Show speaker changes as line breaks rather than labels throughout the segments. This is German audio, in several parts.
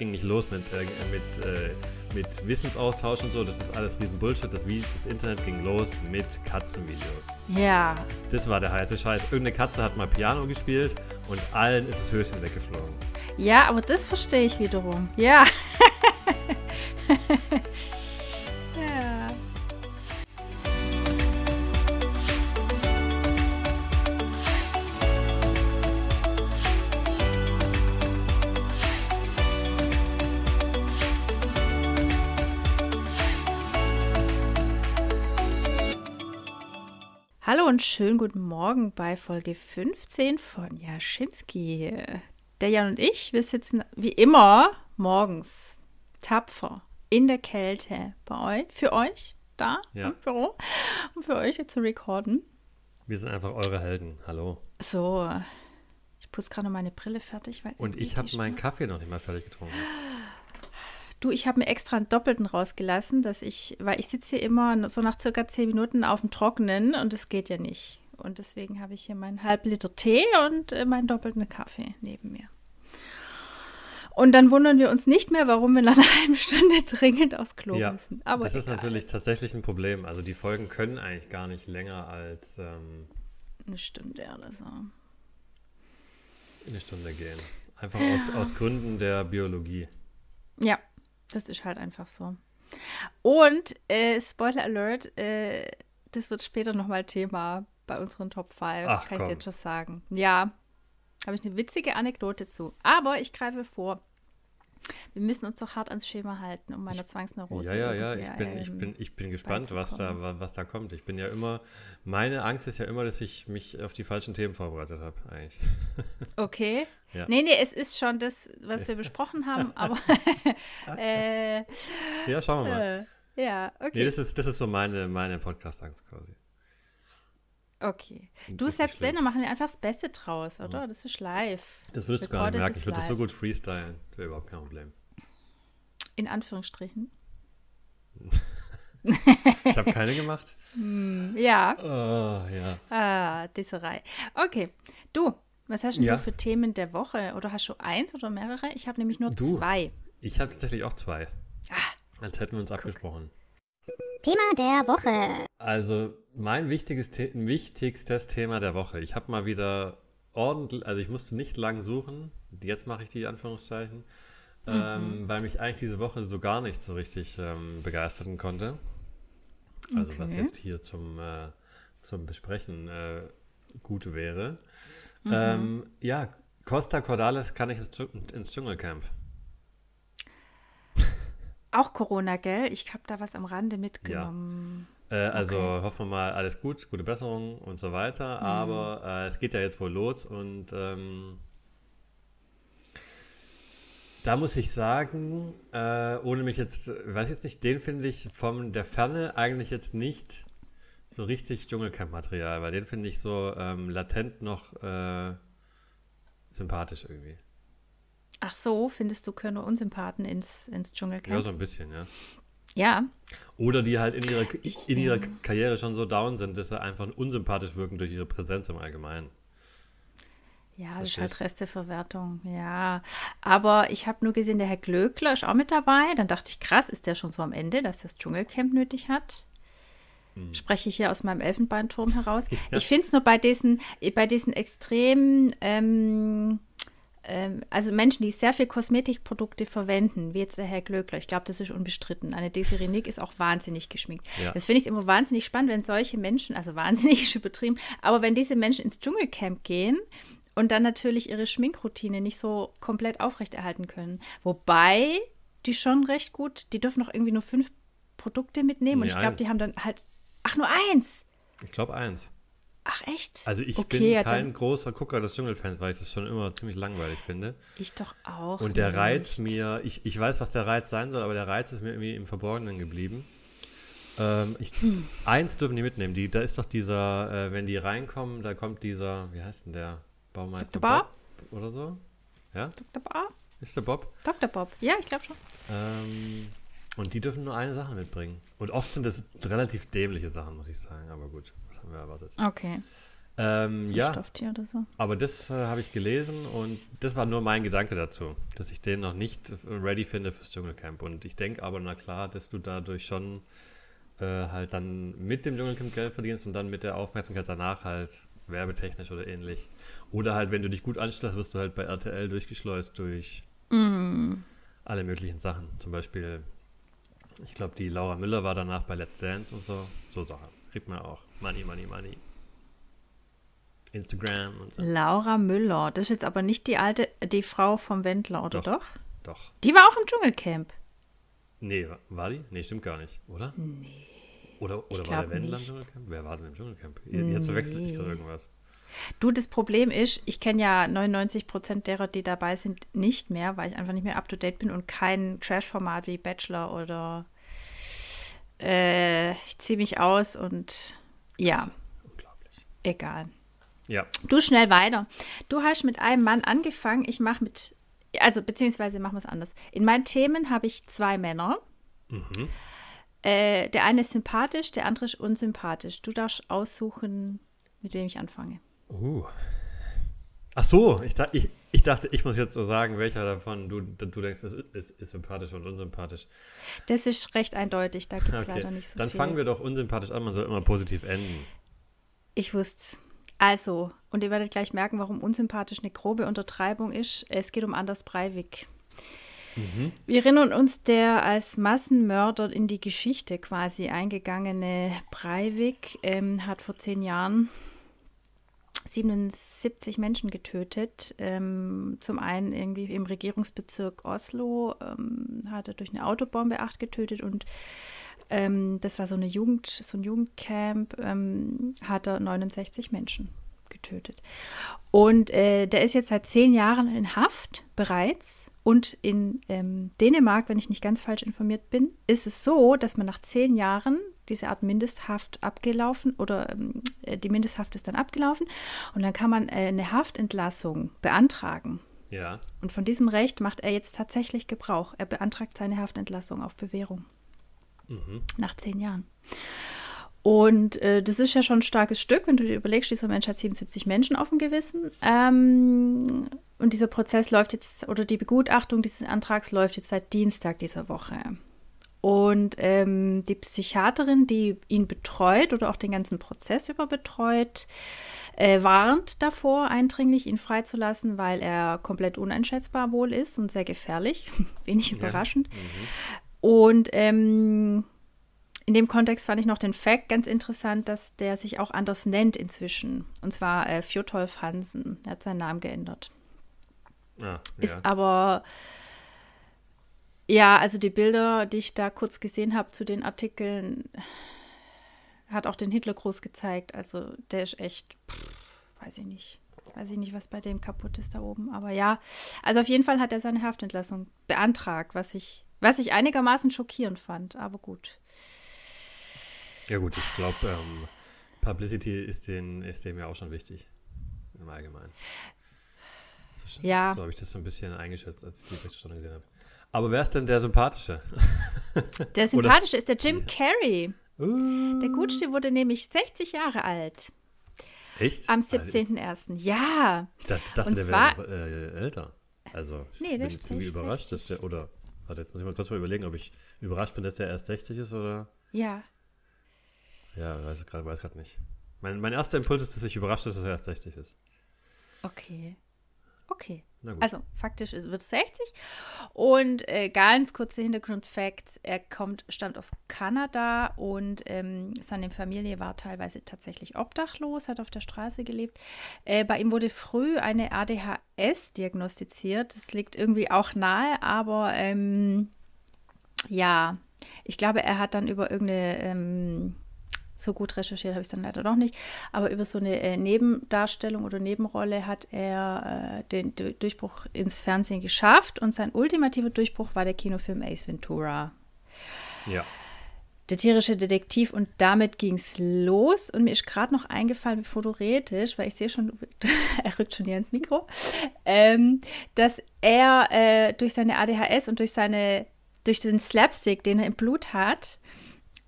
Ging nicht los mit, äh, mit, äh, mit Wissensaustausch und so. Das ist alles riesen Bullshit. Das, das Internet ging los mit Katzenvideos.
Ja.
Das war der heiße Scheiß. Irgendeine Katze hat mal Piano gespielt und allen ist das Höschen weggeflogen.
Ja, aber das verstehe ich wiederum. Ja. und schönen guten Morgen bei Folge 15 von Jaschinski. Der Jan und ich, wir sitzen wie immer morgens tapfer in der Kälte bei euch, für euch da
Ja.
im Büro und für euch zu recorden.
Wir sind einfach eure Helden. Hallo.
So, ich putze gerade meine Brille fertig. Weil
Und ich habe meinen Kaffee noch nicht mal fertig getrunken.
Du, ich habe mir extra einen Doppelten rausgelassen, dass ich, weil ich sitze hier immer so nach circa zehn Minuten auf dem Trockenen und das geht ja nicht. Und deswegen habe ich hier meinen halb Liter Tee und äh, meinen doppelten Kaffee neben mir. Und dann wundern wir uns nicht mehr, warum wir nach einer halben Stunde dringend aufs Klo
Ja,
müssen. Aber
das ist
egal.
natürlich tatsächlich ein Problem. Also die Folgen können eigentlich gar nicht länger als ähm,
eine Stunde oder so.
eine Stunde gehen. Einfach aus, aus Gründen der Biologie.
Ja, das ist halt einfach so. Und äh, Spoiler Alert, äh, das wird später nochmal Thema bei unseren Top 5,
Ach,
kann ich dir
komm.
jetzt schon sagen. Ja, habe ich eine witzige Anekdote zu. Aber ich greife vor. Wir müssen uns doch hart ans Schema halten, um meiner Zwangsneurose.
Ja, ja, ja, ich bin, ich bin, ich bin gespannt, was da, was da kommt. Ich bin ja immer, meine Angst ist ja immer, dass ich mich auf die falschen Themen vorbereitet habe, eigentlich.
Okay.
Ja.
Nee, nee, es ist schon das, was wir besprochen haben, aber äh,
Ja, schauen wir mal.
äh, ja, okay.
Nee, das ist, das ist so meine, meine Podcast-Angst quasi.
Okay. Du,
Richtig
selbst wenn, dann machen wir einfach das Beste draus, oder? Das ist live.
Das würdest du gar nicht merken. Ich würde das so gut freestylen. Das wäre überhaupt kein Problem.
In Anführungsstrichen.
Ich habe keine gemacht.
Ja,
Oh, ja.
ah, Disserei. Okay. Du, was hast denn
Ja.
du für Themen der Woche? Oder hast du eins oder mehrere? Ich habe nämlich nur
Du.
zwei.
Ich habe tatsächlich auch zwei.
Ah.
Als hätten wir uns abgesprochen.
Thema der Woche.
Also mein wichtiges The wichtigstes Thema der Woche. Ich habe mal wieder ordentlich, also ich musste nicht lang suchen. Jetzt mache ich die Anführungszeichen, ähm, weil mich eigentlich diese Woche so gar nicht so richtig ähm, begeistern konnte. Also was
Okay.
jetzt hier zum, äh, zum Besprechen äh, gut wäre. Ähm, ja, Costa Cordalis kann ich ins, ins Dschungelcamp.
Auch Corona, gell? Ich habe da was am Rande mitgenommen.
Äh, also
Okay.
hoffen wir mal, alles gut, gute Besserung und so weiter. Aber äh, es geht ja jetzt wohl los und ähm, da muss ich sagen, äh, ohne mich jetzt, ich weiß jetzt nicht, den finde ich von der Ferne eigentlich jetzt nicht so richtig Dschungelcamp-Material, weil den finde ich so ähm, latent noch äh, sympathisch irgendwie.
Ach so, findest du, können nur Unsympathen ins, ins
Ja,
Dschungelcamp?
so ein bisschen, ja.
Ja,
Oder die halt in ihrer,
Ich,
in ihrer Karriere schon so down sind, dass sie einfach unsympathisch wirken durch ihre Präsenz im Allgemeinen.
Ja, das ist
Verstehst?
halt Resteverwertung, ja. Aber ich habe nur gesehen, der Herr Glöckler ist auch mit dabei. Dann dachte ich, krass, ist der schon so am Ende, dass das Dschungelcamp nötig hat? Spreche ich hier aus meinem Elfenbeinturm heraus.
Hm. Ja.
Ich finde es nur bei diesen, bei diesen extremen, ähm, ähm, also Menschen, die sehr viel Kosmetikprodukte verwenden, wie jetzt der Herr Glöckler. Ich glaube, das ist unbestritten. Eine Desiree Nick ist auch wahnsinnig geschminkt.
Ja.
Das finde ich immer wahnsinnig spannend, wenn solche Menschen, also wahnsinnig ist übertrieben, aber wenn diese Menschen ins Dschungelcamp gehen und dann natürlich ihre Schminkroutine nicht so komplett aufrechterhalten können. Wobei die schon recht gut, die dürfen noch irgendwie nur fünf Produkte mitnehmen und
Nee,
ich glaube, die haben dann halt, ach, nur eins.
Ich glaube eins.
Ach, echt?
Also ich
okay,
bin
ja,
kein großer Gucker des Dschungelfans, weil ich das schon immer ziemlich langweilig finde.
Ich doch auch.
Und der
nicht.
Reiz mir, ich, ich weiß, was der Reiz sein soll, aber der Reiz ist mir irgendwie im Verborgenen geblieben. Ähm, ich,
Hm.
Eins dürfen die mitnehmen. Die, da ist doch dieser, äh, wenn die reinkommen, da kommt dieser, wie heißt denn der? Baumeister
Dr. Bob?
Bob oder so? Ja?
Dr. Bob?
Ist der Bob?
Dr. Bob. Ja, ich glaube schon.
Ähm, und die dürfen nur eine Sache mitbringen. Und oft sind das relativ dämliche Sachen, muss ich sagen. Aber gut, was haben wir erwartet?
Okay.
Ähm, ja,
Stofftier oder so.
aber das äh, habe ich gelesen und das war nur mein Gedanke dazu, dass ich den noch nicht ready finde fürs Dschungelcamp. Und ich denke aber, na klar, dass du dadurch schon äh, halt dann mit dem Dschungelcamp Geld verdienst und dann mit der Aufmerksamkeit danach halt werbetechnisch oder ähnlich. Oder halt, wenn du dich gut anstellst, wirst du halt bei RTL durchgeschleust durch alle möglichen Sachen. Zum Beispiel, ich glaube, die Laura Müller war danach bei Let's Dance und so. So Sachen. Kriegt man auch. Money, money, money. Instagram und so.
Laura Müller. Das ist jetzt aber nicht die alte, die Frau vom Wendler, oder
Doch.
doch?
Doch.
Die war auch im Dschungelcamp.
Nee, wa- war die? Nee, stimmt gar nicht, oder? Nee. Oder, oder war der Wendler im
nicht.
Dschungelcamp? Wer war denn im Dschungelcamp? Jetzt verwechsel ich gerade irgendwas.
Du, das Problem ist, ich kenne ja 99 Prozent derer, die dabei sind, nicht mehr, weil ich einfach nicht mehr up to date bin und kein Trash-Format wie Bachelor oder äh, ich ziehe mich aus und ja,
Unglaublich.
egal.
Ja,
Du schnell weiter. Du hast mit einem Mann angefangen, ich mache mit, also beziehungsweise machen wir es anders. In meinen Themen habe ich zwei Männer. Äh, der eine ist sympathisch, der andere ist unsympathisch. Du darfst aussuchen, mit wem ich anfange.
Uh. Ach so, ich, ich, ich dachte, ich muss jetzt so sagen, welcher davon du, du denkst, ist, ist, ist sympathisch und unsympathisch.
Das ist recht eindeutig, da gibt es
Okay,
leider nicht so
dann
viel.
fangen wir doch unsympathisch an, man soll immer positiv enden.
Ich wusste Also, und ihr werdet gleich merken, warum unsympathisch eine grobe Untertreibung ist. Es geht um Anders Breivik. Wir erinnern uns, der als Massenmörder in die Geschichte quasi eingegangene Breivik ähm, hat vor zehn Jahren 77 Menschen getötet. Ähm, zum einen irgendwie im Regierungsbezirk Oslo ähm, hat er durch eine Autobombe acht getötet und ähm, das war so eine Jugend, so ein Jugendcamp, ähm, hat er 69 Menschen getötet. Und äh, der ist jetzt seit zehn Jahren in Haft bereits. Und in ähm, Dänemark, wenn ich nicht ganz falsch informiert bin, ist es so, dass man nach zehn Jahren diese Art Mindesthaft abgelaufen oder ähm, äh, die Mindesthaft ist dann abgelaufen und dann kann man äh, eine Haftentlassung beantragen.
Ja.
Und von diesem Recht macht er jetzt tatsächlich Gebrauch. Er beantragt seine Haftentlassung auf Bewährung nach zehn Jahren. Und äh, das ist ja schon ein starkes Stück, wenn du dir überlegst, dieser Mensch hat 77 Menschen auf dem Gewissen. Ähm, und dieser Prozess läuft jetzt, oder die Begutachtung dieses Antrags läuft jetzt seit Dienstag dieser Woche. Und ähm, die Psychiaterin, die ihn betreut oder auch den ganzen Prozess über betreut, äh, warnt davor, eindringlich ihn freizulassen, weil er komplett uneinschätzbar wohl ist und sehr gefährlich. Wenig überraschend. Und ähm, in dem Kontext fand ich noch den Fact ganz interessant, dass der sich auch anders nennt inzwischen. Und zwar äh, Fjotolf Hansen. Er hat seinen Namen geändert.
Ah,
Ist
ja.
aber, ja, also die Bilder, die ich da kurz gesehen habe zu den Artikeln, hat auch den Hitlergruß gezeigt. Also der ist echt, pff, weiß ich nicht. Weiß ich nicht, was bei dem kaputt ist da oben. Aber ja, also auf jeden Fall hat er seine Haftentlassung beantragt, was ich, was ich einigermaßen schockierend fand. Aber gut.
Ja gut, ich glaube, ähm, Publicity ist, den, ist dem ja auch schon wichtig. Im Allgemeinen. So,
Ja.
So habe ich das so ein bisschen eingeschätzt, als ich die Berichterstattung gesehen habe. Aber wer ist denn der Sympathische?
Der sympathische ist der Jim Carrey.
Uh,
Der Gutste wurde nämlich 60 Jahre alt.
Echt?
Am
Alter,
17.01. Ja.
Ich dachte, dachte der
zwar-
wäre äh, älter. Also, ich
Nee,
bin
ist
irgendwie
60.
überrascht, dass der, oder, warte, jetzt muss ich mal kurz mal überlegen, ob ich überrascht bin, dass der erst 60 ist oder,
Ja.
Ja, weiß gerade weiß grad nicht. Mein, mein erster Impuls ist, dass ich überrascht ist, dass er erst 60 ist.
Okay. Okay.
Na gut.
Also faktisch wird es 60. Und äh, ganz kurze Hintergrundfacts. Er kommt, stammt aus Kanada und ähm, seine Familie war teilweise tatsächlich obdachlos, hat auf der Straße gelebt. Äh, bei ihm wurde früh eine ADHS diagnostiziert. Das liegt irgendwie auch nahe, aber ähm, ja, ich glaube, er hat dann über irgendeine ähm, so gut recherchiert habe ich es dann leider doch nicht. Aber über so eine äh, Nebendarstellung oder Nebenrolle hat er äh, den Du- Durchbruch ins Fernsehen geschafft. Und sein ultimativer Durchbruch war der Kinofilm Ace Ventura.
Ja.
Der tierische Detektiv. Und damit ging es los. Und mir ist gerade noch eingefallen, bevor du redest, weil ich sehe schon, er rückt schon hier ins Mikro, ähm, dass er äh, durch seine ADHS und durch seine durch den Slapstick, den er im Blut hat,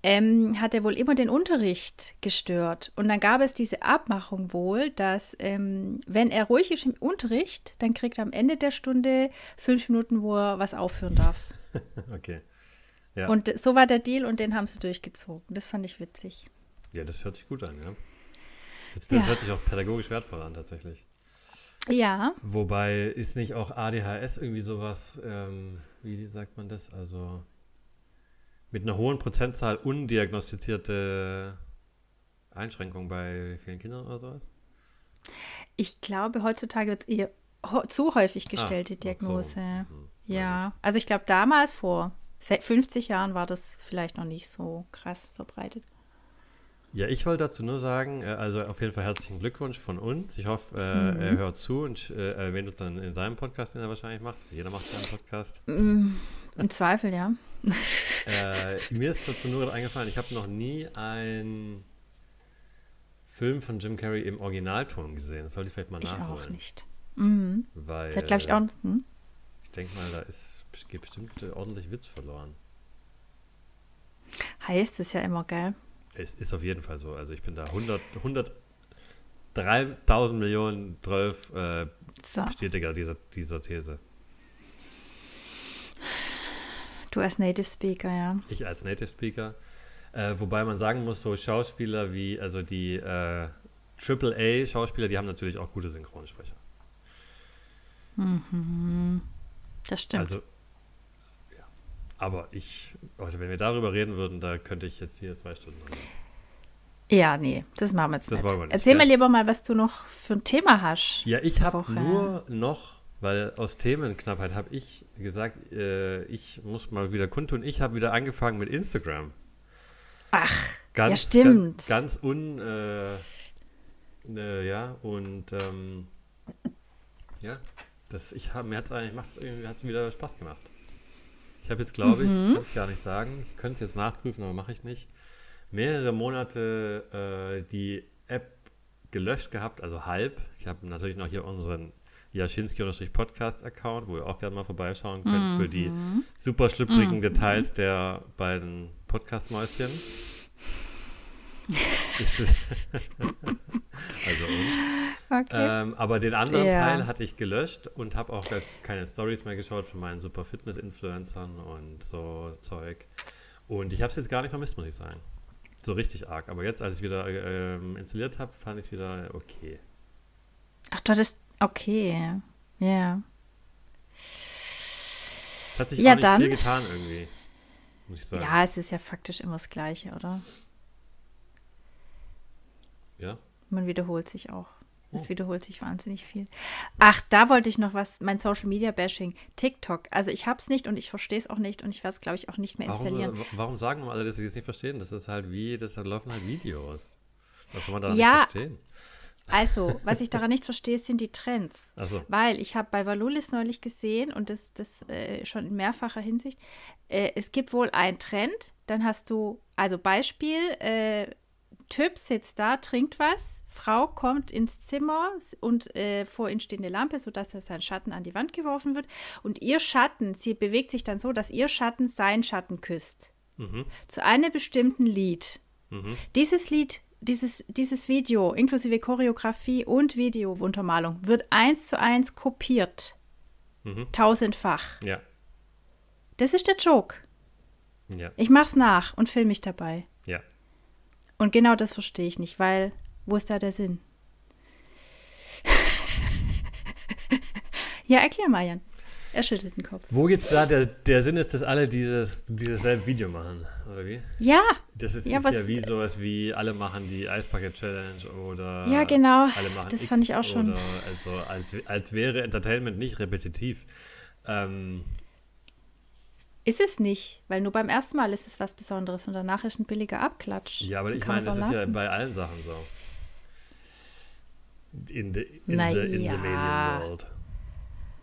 ähm, hat er wohl immer den Unterricht gestört. Und dann gab es diese Abmachung wohl, dass ähm, wenn er ruhig ist im Unterricht, dann kriegt er am Ende der Stunde fünf Minuten, wo er was aufführen darf.
okay. Ja.
Und so war der Deal und den haben sie durchgezogen. Das fand ich witzig.
Ja, das hört sich gut an, ja. Das, das
Ja.
hört sich auch pädagogisch wertvoll an, tatsächlich.
Ja,
Wobei ist nicht auch ADHS irgendwie sowas, ähm, wie sagt man das? Also mit einer hohen Prozentzahl undiagnostizierte Einschränkungen bei vielen Kindern oder sowas?
ich glaube, heutzutage wird es eher zu häufig gestellt, die
ach so.
Diagnose.
Mhm.
Ja, also ich glaube, damals vor se- 50 Jahren war das vielleicht noch nicht so krass verbreitet.
Ja, ich wollte dazu nur sagen, äh, also auf jeden Fall herzlichen Glückwunsch von uns. Ich hoffe, äh,
Mhm.
er hört zu und äh, erwähnt uns dann in seinem Podcast, den er wahrscheinlich macht. Jeder macht seinen Podcast.
Mm, Im Zweifel, ja.
äh, mir ist dazu nur gerade eingefallen, ich habe noch nie einen Film von Jim Carrey im Originalton gesehen. Das sollte ich vielleicht mal
Ich
nachholen.
auch nicht. Mhm.
Weil
Das glaube ich, auch. Hm?
ich denke mal, da ist, geht bestimmt äh, ordentlich Witz verloren.
Heißt es ja immer, gell?
Es ist auf jeden Fall so. Also ich bin da 100, 100 3000 Millionen 12 äh,
So,
Bestätiger dieser, dieser These.
Du als Native Speaker, ja.
Ich als Native Speaker. Äh, wobei man sagen muss, so Schauspieler wie, also die äh, AAA-Schauspieler, die haben natürlich auch gute Synchronsprecher.
Das stimmt.
Also, ja. Aber ich, Leute, wenn wir darüber reden würden, da könnte ich jetzt hier zwei Stunden reden.
ja, nee, das machen wir jetzt
Das
nicht.
wollen wir nicht,
Erzähl
ja.
mir lieber mal, was du noch für ein Thema hast.
Ja, ich habe nur noch, weil aus Themenknappheit habe ich gesagt, äh, ich muss mal wieder kundtun, ich habe wieder angefangen mit Instagram.
Ach,
Ganz,
Ja, stimmt.
Ganz, ganz un, äh, äh, ja, und ähm, ja, das, ich hab, mir hat es eigentlich, hat's wieder Spaß gemacht. Ich habe jetzt, glaube ich,
Mhm.
ich kann es gar nicht sagen, ich könnte es jetzt nachprüfen, aber mache ich nicht, mehrere Monate äh, die App gelöscht gehabt, also halb. Ich habe natürlich noch hier unseren Jaschinski-Podcast-Account, wo ihr auch gerne mal vorbeischauen könnt für die
Mhm.
super schlüpfrigen Details der beiden Podcast-Mäuschen. Also uns.
okay.
Ähm, aber den anderen
Ja.
Teil hatte ich gelöscht und habe auch gar keine Stories mehr geschaut von meinen super Fitness-Influencern und so Zeug. Und ich habe es jetzt gar nicht vermisst, muss ich sagen. So richtig arg. Aber jetzt, als ich es wieder ähm, installiert habe, fand ich es wieder okay.
Ach, du hattest. Okay. Ja.
Es hat sich
Ja,
auch nicht
dann.
viel getan irgendwie. Muss ich sagen.
Ja, es ist ja faktisch immer das Gleiche, oder?
Ja?
Man wiederholt sich auch. Es
Oh.
wiederholt sich wahnsinnig viel. Ach, da wollte ich noch was, mein Social Media Bashing. TikTok. Also ich hab's nicht und ich verstehe es auch nicht und ich werde es, glaube ich, auch nicht mehr
Warum,
installieren.
äh, warum sagen alle, dass sie das nicht verstehen? Das ist halt wie, das laufen halt Videos. Was soll man da
Ja.
nicht verstehen?
Also, was ich daran nicht verstehe, sind die Trends.
Achso.
Weil ich habe bei Valulis neulich gesehen und das, das äh, schon in mehrfacher Hinsicht, äh, es gibt wohl einen Trend, dann hast du, also Beispiel, äh, Typ sitzt da, trinkt was, Frau kommt ins Zimmer und äh, vor ihnen steht eine Lampe, sodass sein Schatten an die Wand geworfen wird und ihr Schatten, sie bewegt sich dann so, dass ihr Schatten seinen Schatten küsst.
Mhm.
Zu einem bestimmten Lied.
Mhm.
Dieses Lied, dieses, dieses Video, inklusive Choreografie und Videountermalung, wird eins zu eins kopiert.
Mhm.
Tausendfach.
Ja.
Das ist der Joke.
Ja.
Ich mach's nach und film mich dabei.
Ja.
Und genau das verstehe ich nicht, weil wo ist da der Sinn? ja, erklär mal, Jan. Er schüttelt den Kopf.
Wo jetzt da der, der Sinn ist, dass alle dieses, dieses selbe Video machen, oder wie?
Ja,
Das ist
Ja,
ist
was-
ja wie sowas wie alle machen die Eisbucket Challenge oder
Ja, genau.
alle machen
Das
X
fand ich auch schon.
Oder also als, als wäre Entertainment nicht repetitiv. Ähm,
ist es nicht, weil nur beim ersten Mal ist es was Besonderes und danach ist ein billiger Abklatsch.
ja, aber ich meine, das ist ja bei allen Sachen so. In the, in the, in the. Medium World.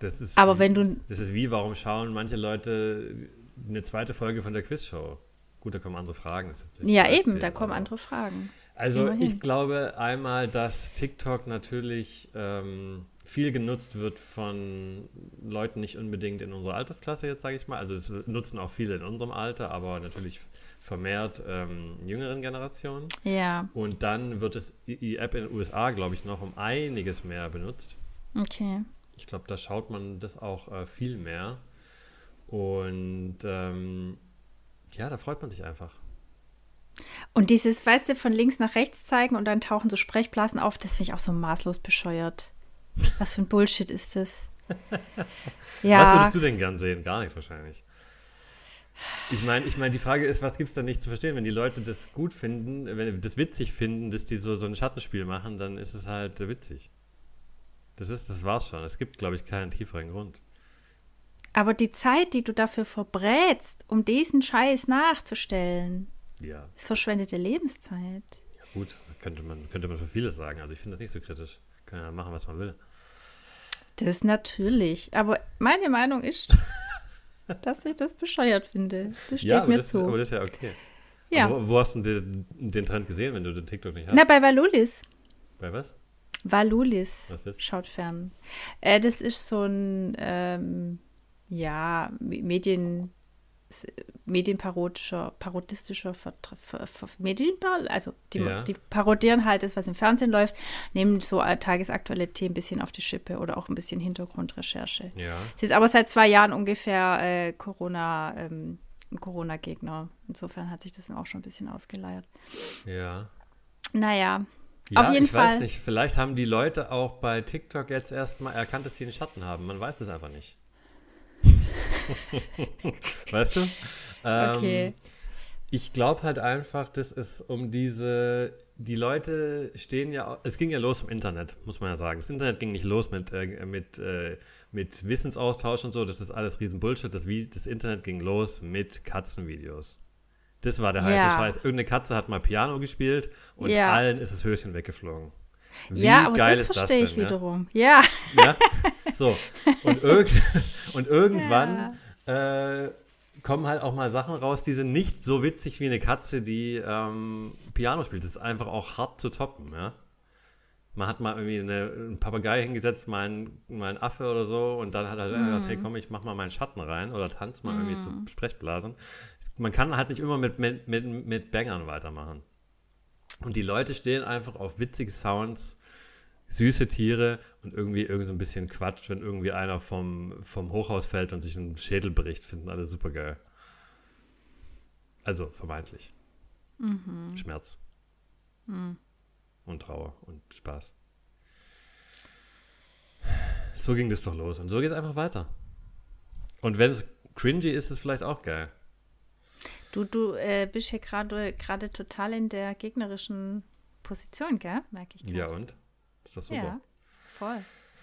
Das ist
Aber
wie,
wenn du-
Das ist wie, warum schauen manche Leute eine zweite Folge von der Quizshow? Gut, da kommen andere Fragen.
Ja,
ein
eben,
Beispiel,
da kommen andere Fragen.
Also
Immerhin.
ich glaube einmal, dass TikTok natürlich ähm, viel genutzt wird von Leuten nicht unbedingt in unserer Altersklasse jetzt, sage ich mal. Also es nutzen auch viele in unserem Alter, aber natürlich vermehrt ähm, jüngeren Generationen.
Ja.
Und dann wird es die App in den USA, glaube ich, noch um einiges mehr benutzt.
Okay.
Ich glaube, da schaut man das auch äh, viel mehr. Und ähm, ja, da freut man sich einfach.
Und dieses, weißt du, von links nach rechts zeigen und dann tauchen so Sprechblasen auf, das finde ich auch so maßlos bescheuert. Was für ein Bullshit ist das?
ja. Was würdest du denn gern sehen? Gar nichts wahrscheinlich. Ich meine, ich mein, die Frage ist, was gibt es da nicht zu verstehen? Wenn die Leute das gut finden, wenn das witzig finden, dass die so, so ein Schattenspiel machen, dann ist es halt witzig. Das ist, das war's schon. Es gibt, glaube ich, keinen tieferen Grund.
Aber die Zeit, die du dafür verbrätst, um diesen Scheiß nachzustellen,
ja.
ist verschwendete Lebenszeit.
Ja, gut, könnte man, könnte man für vieles sagen. Also ich finde das nicht so kritisch. Kann ja machen, was man will.
Das natürlich. Aber meine Meinung ist, dass ich das bescheuert finde. Das steht
ja,
mir
das,
zu.
aber das ist ja okay.
Ja.
Wo, wo, hast du den, den, Trend gesehen, wenn du den TikTok nicht hast?
Na, bei Valulis.
Bei was?
Valulis.
Was ist?
Schaut fern. Äh, das ist so ein, ähm, ja, Medien, medienparodischer, parodistischer Vertra Ver Ver Medienpar also die,
Ja.
die parodieren halt das, was im Fernsehen läuft, nehmen so tagesaktuelle Themen ein bisschen auf die Schippe oder auch ein bisschen Hintergrundrecherche.
Ja.
Sie ist aber seit zwei Jahren ungefähr äh, Corona, ähm, Corona-Gegner. Insofern hat sich das dann auch schon ein bisschen ausgeleiert.
Ja.
Naja,
Ja,
Auf jeden
ich
Fall.
weiß nicht. Vielleicht haben die Leute auch bei TikTok jetzt erstmal erkannt, dass sie einen Schatten haben. Man weiß das einfach nicht. weißt du? Ähm,
Okay.
Ich glaube halt einfach, dass es um diese. Die Leute stehen ja. Es ging ja los im Internet, muss man ja sagen. Das Internet ging nicht los mit, äh, mit, äh, mit Wissensaustausch und so. Das ist alles riesen Bullshit. Das, das Internet ging los mit Katzenvideos. Das war der heiße
Ja.
Scheiß. Irgendeine Katze hat mal Piano gespielt und
Ja.
allen ist das Höschen weggeflogen. Wie
ja, aber
geil
das
ist
verstehe
das
ich
denn, ja?
wiederum. Ja.
Ja, so. Und, irgend, und irgendwann äh, kommen halt auch mal Sachen raus, die sind nicht so witzig wie eine Katze, die ähm, Piano spielt. Das ist einfach auch hart zu toppen, ja. Man hat mal irgendwie eine, einen Papagei hingesetzt, mal einen, mal einen Affe oder so, und dann hat er halt gesagt, hey komm, ich mach mal meinen Schatten rein oder tanz mal irgendwie zu Sprechblasen. Man kann halt nicht immer mit, mit, mit, mit Bangern weitermachen. Und die Leute stehen einfach auf witzige Sounds, süße Tiere und irgendwie irgend so ein bisschen Quatsch, wenn irgendwie einer vom, vom Hochhaus fällt und sich einen Schädel bricht, finden alle super geil. Also vermeintlich. Schmerz. Und Trauer und Spaß. So ging das doch los. Und so geht es einfach weiter. Und wenn es cringy ist, ist es vielleicht auch geil.
Du, du äh, bist hier gerade gerade total in der gegnerischen Position, gell? Merke ich. grad.
Ja, und? Ist doch super.
Ja, voll.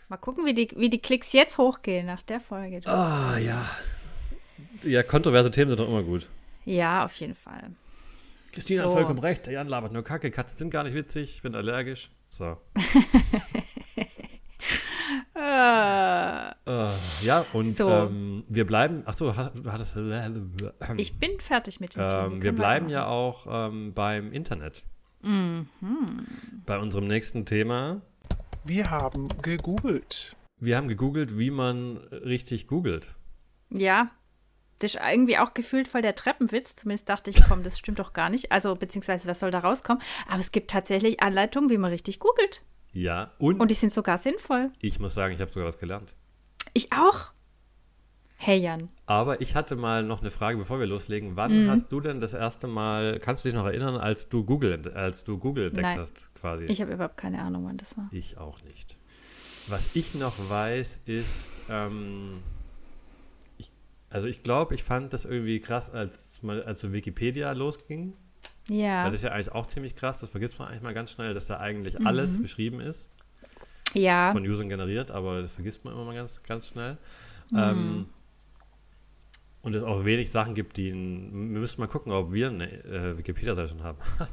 Mal gucken, wie die, wie die Klicks jetzt hochgehen nach der Folge.
Ah, ja. Ja, kontroverse Themen sind doch immer gut.
Ja, auf jeden Fall.
Christina
So.
hat vollkommen recht. Der Jan labert nur Kacke. Katzen sind gar nicht witzig. Ich bin allergisch. So.
Äh,
Äh, ja, und
So.
ähm, wir bleiben. Achso, du hattest.
ich bin fertig mit dem Thema.
ähm, wir bleiben ja auch ähm, beim Internet.
Mhm.
Bei unserem nächsten Thema.
Wir haben gegoogelt.
Wir haben gegoogelt, wie man richtig googelt.
Ja, das ist irgendwie auch gefühlt voll der Treppenwitz. Zumindest dachte ich, komm, das stimmt doch gar nicht. Also, beziehungsweise, was soll da rauskommen? Aber es gibt tatsächlich Anleitungen, wie man richtig googelt.
Ja, und,
Und die sind sogar sinnvoll.
ich muss sagen, ich habe sogar was gelernt.
Ich auch. Hey, Jan.
Aber ich hatte mal noch eine Frage, bevor wir loslegen. Wann
Mhm.
hast du denn das erste Mal, kannst du dich noch erinnern, als du Google, als du Google entdeckt
Nein.
hast, quasi?
Ich habe überhaupt keine Ahnung, wann das war.
Ich auch nicht. Was ich noch weiß, ist, ähm, also ich glaube, ich fand das irgendwie krass, als mal, als so Wikipedia losging.
Ja.
Weil das ist ja eigentlich auch ziemlich krass, das vergisst man eigentlich mal ganz schnell, dass da eigentlich
Mhm.
alles beschrieben ist,
Ja.
von Usern generiert, aber das vergisst man immer mal ganz, ganz schnell.
Mhm.
Ähm, und es auch wenig Sachen gibt, die, wir müssen mal gucken, ob wir eine äh, Wikipedia-Seite schon haben.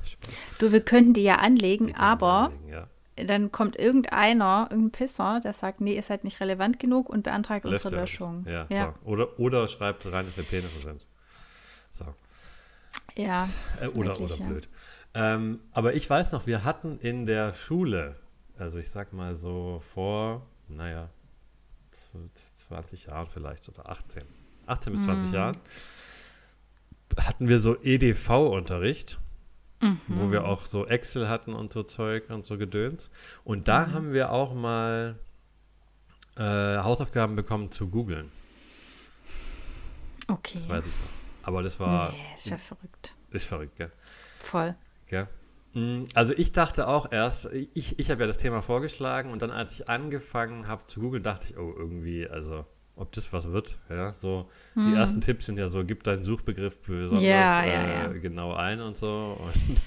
Du, wir könnten die ja anlegen, aber
anlegen, ja.
Dann kommt irgendeiner, irgendein Pisser, der sagt, nee, ihr seid nicht relevant genug und beantragt
Löscht
unsere. Löschung.
Ja,
ja.
So. Oder, oder schreibt rein, dass wir Penisse sind. So.
ja.
Äh, oder,
Wirklich,
oder
ja.
blöd. Ähm, aber ich weiß noch, wir hatten in der Schule, also ich sag mal so vor naja, 20 Jahren vielleicht oder 18. 18 bis 20 Jahren hatten wir so EDV-Unterricht, wo wir auch so Excel hatten und so Zeug und so Gedöns. Und da haben wir auch mal äh, Hausaufgaben bekommen zu googeln.
Okay.
Das weiß ich noch. Aber das war,
nee, ist ja verrückt.
ist verrückt, gell?
Voll.
gell? Mm, Also ich dachte auch erst, ich, ich habe ja das Thema vorgeschlagen und dann als ich angefangen habe zu googeln, dachte ich, oh, irgendwie, also ob das was wird, ja, so die ersten Tipps sind ja so, gib deinen Suchbegriff besonders
Hm. Ja,
äh,
ja, ja.
genau ein und so und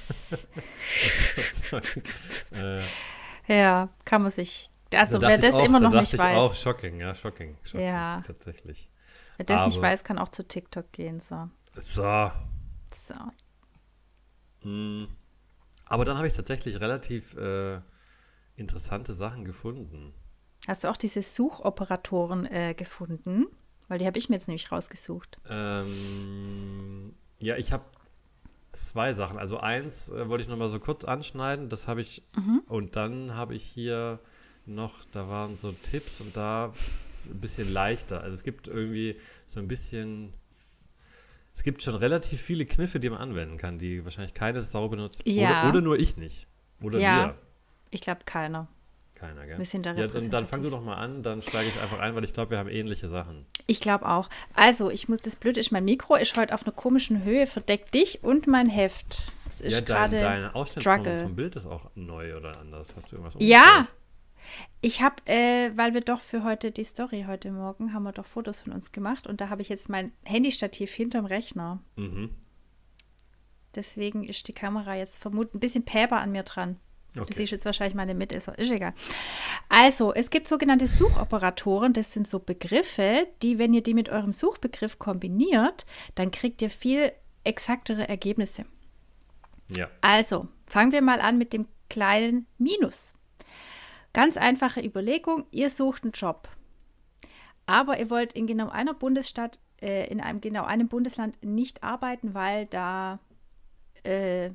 äh,
Ja, kann man sich. Also,
da
wer das
auch,
immer
da
noch
dachte
nicht
ich
weiß,
auch, shocking, ja, shocking, shocking
Ja.
tatsächlich.
wer das nicht
aber-
weiß, kann auch zu TikTok gehen. So.
So,
so.
mm. aber dann habe ich tatsächlich relativ äh, interessante Sachen gefunden.
Hast du auch diese Suchoperatoren äh, gefunden? Weil die habe ich mir jetzt nämlich rausgesucht.
Ähm, ja, ich habe zwei Sachen. Also eins äh, wollte ich noch mal so kurz anschneiden. Das habe ich und dann habe ich hier noch, da waren so Tipps und da ein bisschen leichter. Also es gibt irgendwie so ein bisschen, es gibt schon relativ viele Kniffe, die man anwenden kann, die wahrscheinlich keine Sau benutzt.
Ja.
Oder, oder nur ich nicht. Oder
Ja.
wir.
Ich glaube keiner.
Keiner, gell?
Wir sind da
ja, dann, dann fang du doch mal an, dann steige ich einfach ein, weil ich glaube, wir haben ähnliche Sachen.
Ich glaube auch. Also, ich muss, das Blöde ist, mein Mikro ist heute auf einer komischen Höhe, verdeckt dich und mein Heft. Es ist
ja, dein,
gerade
deine Ausstellung vom, Bild ist auch neu oder anders. Hast du irgendwas
Ja,
umgestellt?
ich habe, äh, weil wir doch für heute die Story heute Morgen, haben wir doch Fotos von uns gemacht und da habe ich jetzt mein Handystativ hinterm Rechner.
Mhm.
Deswegen ist die Kamera jetzt vermutlich ein bisschen päber an mir dran. Du
Okay.
siehst jetzt wahrscheinlich meine Mitesser. Ist egal. Also, es gibt sogenannte Suchoperatoren. Das sind so Begriffe, die, wenn ihr die mit eurem Suchbegriff kombiniert, dann kriegt ihr viel exaktere Ergebnisse.
Ja.
Also, fangen wir mal an mit dem kleinen Minus. Ganz einfache Überlegung, ihr sucht einen Job. Aber ihr wollt in genau einer Bundesstadt, äh, in einem genau einem Bundesland nicht arbeiten, weil da äh,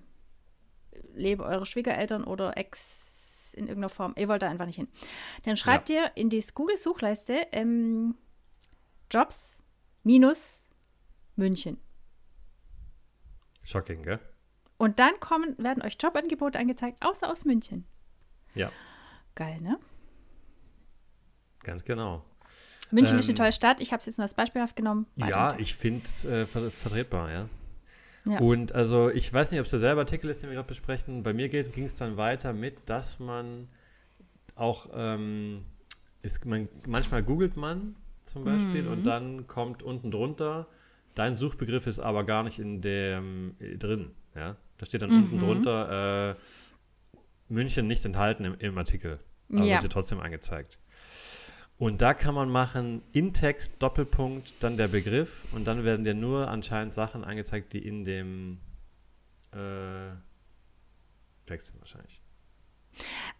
leben eure Schwiegereltern oder Ex in irgendeiner Form. Ihr wollt da einfach nicht hin. Dann schreibt ihr in die Google-Suchleiste ähm, Jobs minus München.
Shocking, gell?
Und dann kommen, werden euch Jobangebote angezeigt, außer aus München.
Ja,
Geil, ne?
ganz genau.
München ist eine
Ähm,
tolle Stadt. Ich habe es jetzt nur als beispielhaft genommen. Weiter
Ja, ich finde es äh, ver vertretbar, ja.
Ja.
Und also, ich weiß nicht, ob es derselbe Artikel ist, den wir gerade besprechen. Bei mir ging es dann weiter mit, dass man auch, ähm, ist, man, manchmal googelt man zum Beispiel
Mhm.
und dann kommt unten drunter, dein Suchbegriff ist aber gar nicht in dem äh, drin, ja. Da steht dann
Mhm.
unten drunter, äh, München nicht enthalten im, im Artikel, aber
Ja.
wird dir trotzdem angezeigt. Und da kann man machen, in Text, Doppelpunkt, dann der Begriff und dann werden dir nur anscheinend Sachen angezeigt, die in dem äh, Text sind wahrscheinlich.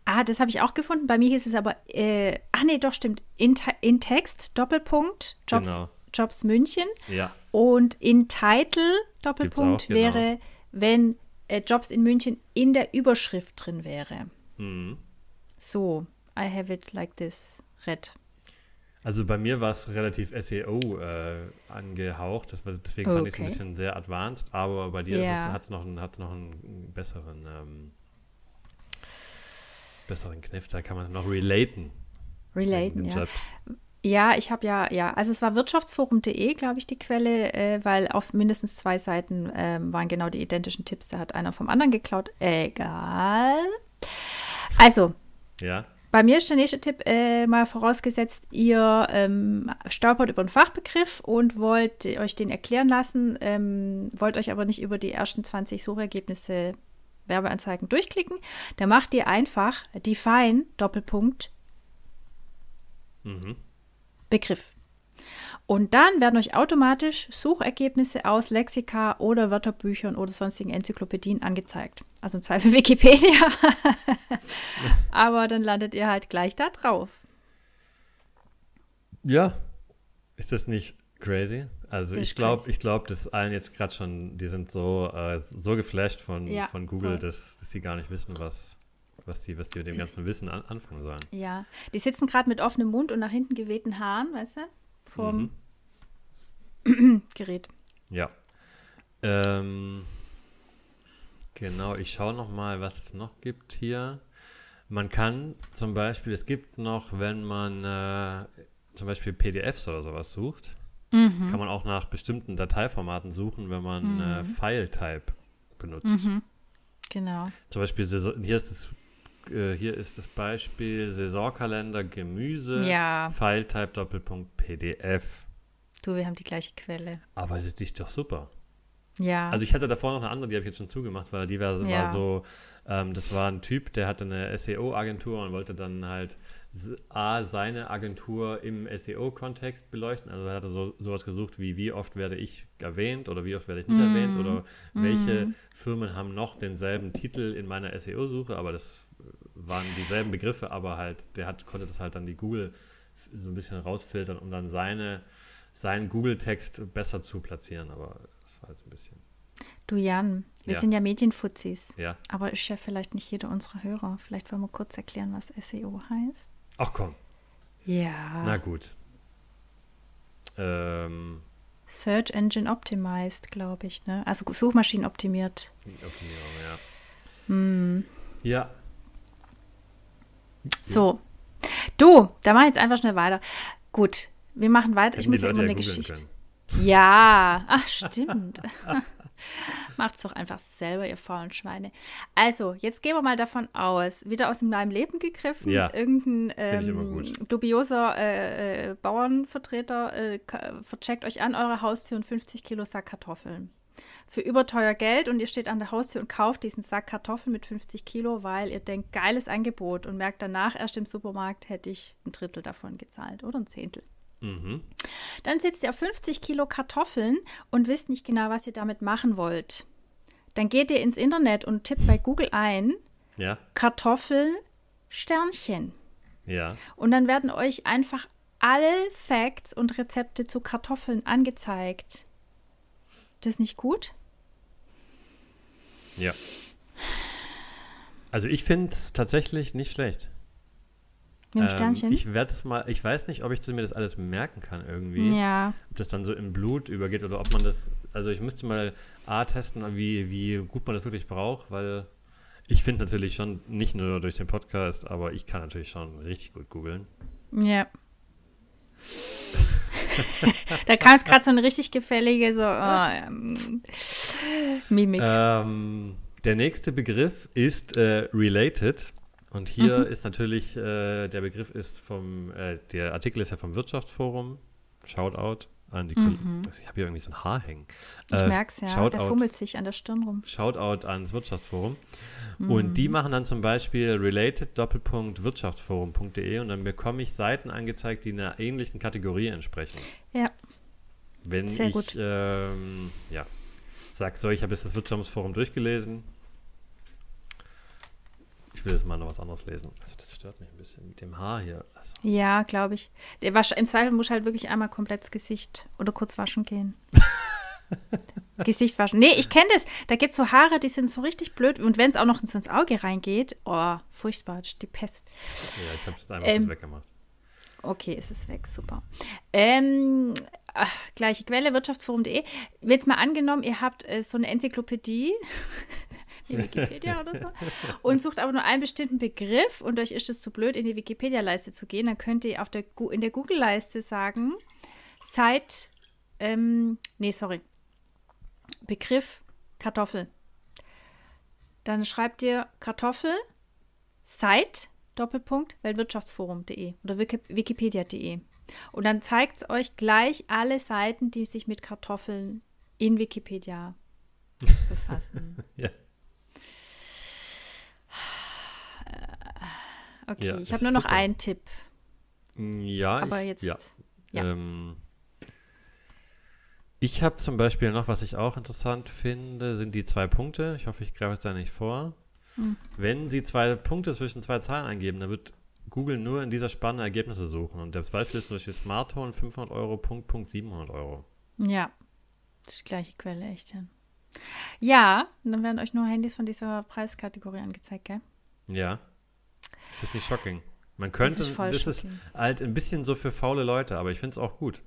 Ah, das habe ich auch gefunden. Bei mir hieß es aber, äh, ach nee, doch, stimmt. In, in Text, Doppelpunkt, Jobs,
Genau.
Jobs München.
Ja,
Und in Title, Doppelpunkt,
auch, genau.
wäre, wenn äh, Jobs in München in der Überschrift drin wäre.
mhm.
So, I have it like this, red.
Also bei mir war es relativ SEO äh, angehaucht, das war, deswegen fand ich es ein bisschen sehr advanced, aber bei dir
Ja.
hat es noch, einen- noch einen besseren, ähm, besseren Kniff, da kann man noch relaten.
Relaten, ja.
Jobs.
Ja, ich habe ja, ja, also es war wirtschaftsforum.de, glaube ich, die Quelle, äh, weil auf mindestens zwei Seiten ähm, waren genau die identischen Tipps. Da hat einer vom anderen geklaut. Egal. Also,
Ja,
bei mir ist der nächste Tipp äh, mal vorausgesetzt, ihr ähm, stolpert über einen Fachbegriff und wollt euch den erklären lassen, ähm, wollt euch aber nicht über die ersten 20 Suchergebnisse Werbeanzeigen durchklicken. Da macht ihr einfach define Doppelpunkt
mhm.
Begriff. Und dann werden euch automatisch Suchergebnisse aus Lexika oder Wörterbüchern oder sonstigen Enzyklopädien angezeigt. Also im Zweifel Wikipedia. Aber dann landet ihr halt gleich da drauf.
Ja. Ist das nicht crazy? Also
Das
ich glaube, ich glaube, dass allen jetzt gerade schon, die sind so, äh, so geflasht von,
Ja,
von Google, dass, dass sie gar nicht wissen, was, was die, was die mit dem ganzen Wissen an, anfangen sollen.
Ja, die sitzen gerade mit offenem Mund und nach hinten gewehten Haaren, weißt du, vorm
Mhm.
Gerät.
Ja. Ähm, genau, ich schaue noch mal, was es noch gibt hier. Man kann zum Beispiel, es gibt noch, wenn man äh, zum Beispiel PDFs oder sowas sucht,
Mhm.
kann man auch nach bestimmten Dateiformaten suchen, wenn man äh, File-Type benutzt.
Mhm. Genau.
Zum Beispiel, hier ist das, äh, hier ist das Beispiel Saisonkalender Gemüse,
Ja.
File-Type Doppelpunkt PDF.
Du, wir haben die gleiche Quelle.
Aber es ist doch super.
Ja.
Also ich hatte davor noch eine andere, die habe ich jetzt schon zugemacht, weil die war,
Ja.
war so, ähm, das war ein Typ, der hatte eine SEO-Agentur und wollte dann halt A, seine Agentur im SEO-Kontext beleuchten. Also er hatte so, sowas gesucht wie, wie oft werde ich erwähnt oder wie oft werde ich nicht
Mhm.
erwähnt oder welche Firmen haben noch denselben Titel in meiner SEO-Suche, aber das waren dieselben Begriffe, aber halt, der hat, konnte das halt dann die Google so ein bisschen rausfiltern, um dann seine, seinen Google-Text besser zu platzieren, aber das war jetzt ein bisschen,
du, Jan, wir
Ja.
sind ja Medienfuzis.
ja.
Aber ist ja vielleicht nicht jeder unserer Hörer. Vielleicht wollen wir kurz erklären, was SEO heißt.
Ach komm,
Ja.
na gut. Ähm,
Search Engine Optimized, glaube ich, ne? Also Suchmaschinen optimiert.
Optimierung, ja.
Hm.
Ja,
So. Du, da mach ich jetzt einfach schnell weiter. Gut, wir machen weiter. Ich muss ja immer eine Geschichte.
können.
Ja, ach stimmt. Macht's doch einfach selber, ihr faulen Schweine. Also, jetzt gehen wir mal davon aus, wieder aus meinem Leben gegriffen,
Ja,
irgendein ähm, dubioser äh, äh, Bauernvertreter äh, vercheckt euch an eure Haustür und 50 Kilo Sack Kartoffeln. Für überteuer Geld und ihr steht an der Haustür und kauft diesen Sack Kartoffeln mit 50 Kilo, weil ihr denkt, geiles Angebot und merkt danach erst im Supermarkt, hätte ich ein Drittel davon gezahlt oder ein Zehntel.
Mhm.
Dann sitzt ihr auf 50 Kilo Kartoffeln und wisst nicht genau, was ihr damit machen wollt. Dann geht ihr ins Internet und tippt bei Google ein
Ja,
Kartoffeln Sternchen.
ja.
Und dann werden euch einfach alle Facts und Rezepte zu Kartoffeln angezeigt. Das ist nicht gut?
Ja. Also ich finde es tatsächlich nicht schlecht.
Mit dem
Ähm,
Sternchen?
ich werde es mal, ich weiß nicht, ob ich mir das alles merken kann irgendwie.
ja.
Ob das dann so im Blut übergeht oder ob man das, also ich müsste mal A testen, wie, wie gut man das wirklich braucht, weil ich finde natürlich schon, nicht nur durch den Podcast, aber ich kann natürlich schon richtig gut googeln.
Ja. da kam es gerade so eine richtig gefällige so, oh, ähm, Mimik.
Ähm, der nächste Begriff ist äh, related. Und hier
Mhm.
ist natürlich, äh, der Begriff ist vom, äh, der Artikel ist ja vom Wirtschaftsforum. Shoutout an die Kunden. Ich habe hier irgendwie so ein Haar hängen.
Mhm. ich
Äh,
merk's ja.
Shoutout,
Er fummelt sich an der Stirn rum.
Shoutout ans Wirtschaftsforum.
Mhm.
Und die machen dann zum Beispiel related Doppelpunkt Wirtschaftsforum.de und dann bekomme ich Seiten angezeigt, die einer ähnlichen Kategorie entsprechen.
Ja.
Wenn
Sehr
ich
gut.
ähm, ja, sag so, ich habe jetzt das Wirtschaftsforum durchgelesen. Ich will jetzt mal noch was anderes lesen. Also das stört mich ein bisschen mit dem Haar hier. Also,
Ja, glaube ich. Der wasch, Im Zweifel muss halt wirklich einmal komplett das Gesicht oder kurz waschen gehen. Gesicht waschen. Nee, ich kenne das. Da gibt es so Haare, die sind so richtig blöd. Und wenn es auch noch so ins Auge reingeht, oh, furchtbar, ist die Pest.
ja, ich habe es jetzt einfach
Ähm,
kurz weggemacht.
Okay, ist es weg, super. Ähm, ach, gleiche Quelle, wirtschaftsforum.de. Jetzt mal angenommen, ihr habt äh, so eine Enzyklopädie, wie Wikipedia oder so, und sucht aber nur einen bestimmten Begriff und euch ist es zu blöd, in die Wikipedia-Leiste zu gehen, dann könnt ihr auf der, in der Google-Leiste sagen, seit, ähm, nee, sorry, Begriff Kartoffel. Dann schreibt ihr Kartoffel, seit, Doppelpunkt, weltwirtschaftsforum.de oder Wiki- wikipedia.de. Und dann zeigt es euch gleich alle Seiten, die sich mit Kartoffeln in Wikipedia befassen.
Ja.
Okay,
Ja,
ich habe nur noch
super.
einen Tipp.
Ja,
Aber
ich,
jetzt.
ja.
ja.
Ähm, ich habe zum Beispiel noch, was ich auch interessant finde, sind die zwei Punkte. Ich hoffe, ich greife es da nicht vor.
Hm.
Wenn Sie zwei Punkte zwischen zwei Zahlen eingeben, dann wird Google nur in dieser Spanne Ergebnisse suchen. Und das Beispiel ist zum Beispiel Smart Home 500 Euro, Punkt, Punkt 700 Euro.
Ja, das ist die gleiche Quelle, echt. Ja, dann werden euch nur Handys von dieser Preiskategorie angezeigt, gell?
Ja. Das ist nicht shocking. Man könnte,
ist voll
das ist halt ein bisschen so für faule Leute, aber ich finde es auch gut.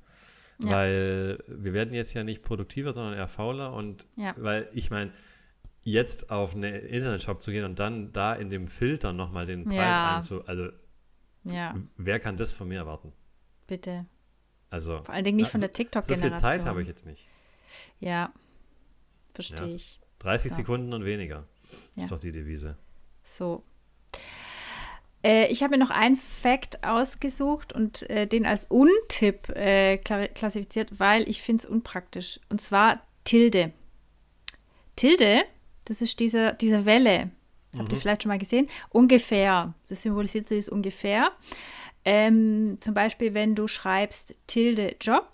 Ja.
Weil wir werden jetzt ja nicht produktiver, sondern eher fauler und
Ja.
weil ich meine, jetzt auf einen Internetshop zu gehen und dann da in dem Filter nochmal den Preis
Ja.
einzu... Also,
Ja,
wer kann das von mir erwarten?
bitte.
Also,
Vor allen Dingen nicht von
so-
der
so
TikTok-Generation.
viel Zeit habe ich jetzt nicht.
Ja, verstehe ich.
30
So.
Sekunden und weniger. Ist doch die Devise.
So. Äh, ich habe mir noch einen Fact ausgesucht und äh, den als Untipp äh, kla- klassifiziert, weil ich finde es unpraktisch. Und zwar Tilde. Tilde, das ist diese, diese Welle. Habt ihr vielleicht schon mal gesehen? Ungefähr. Das symbolisiert so dieses ungefähr. Ähm, zum Beispiel, wenn du schreibst Tilde Job,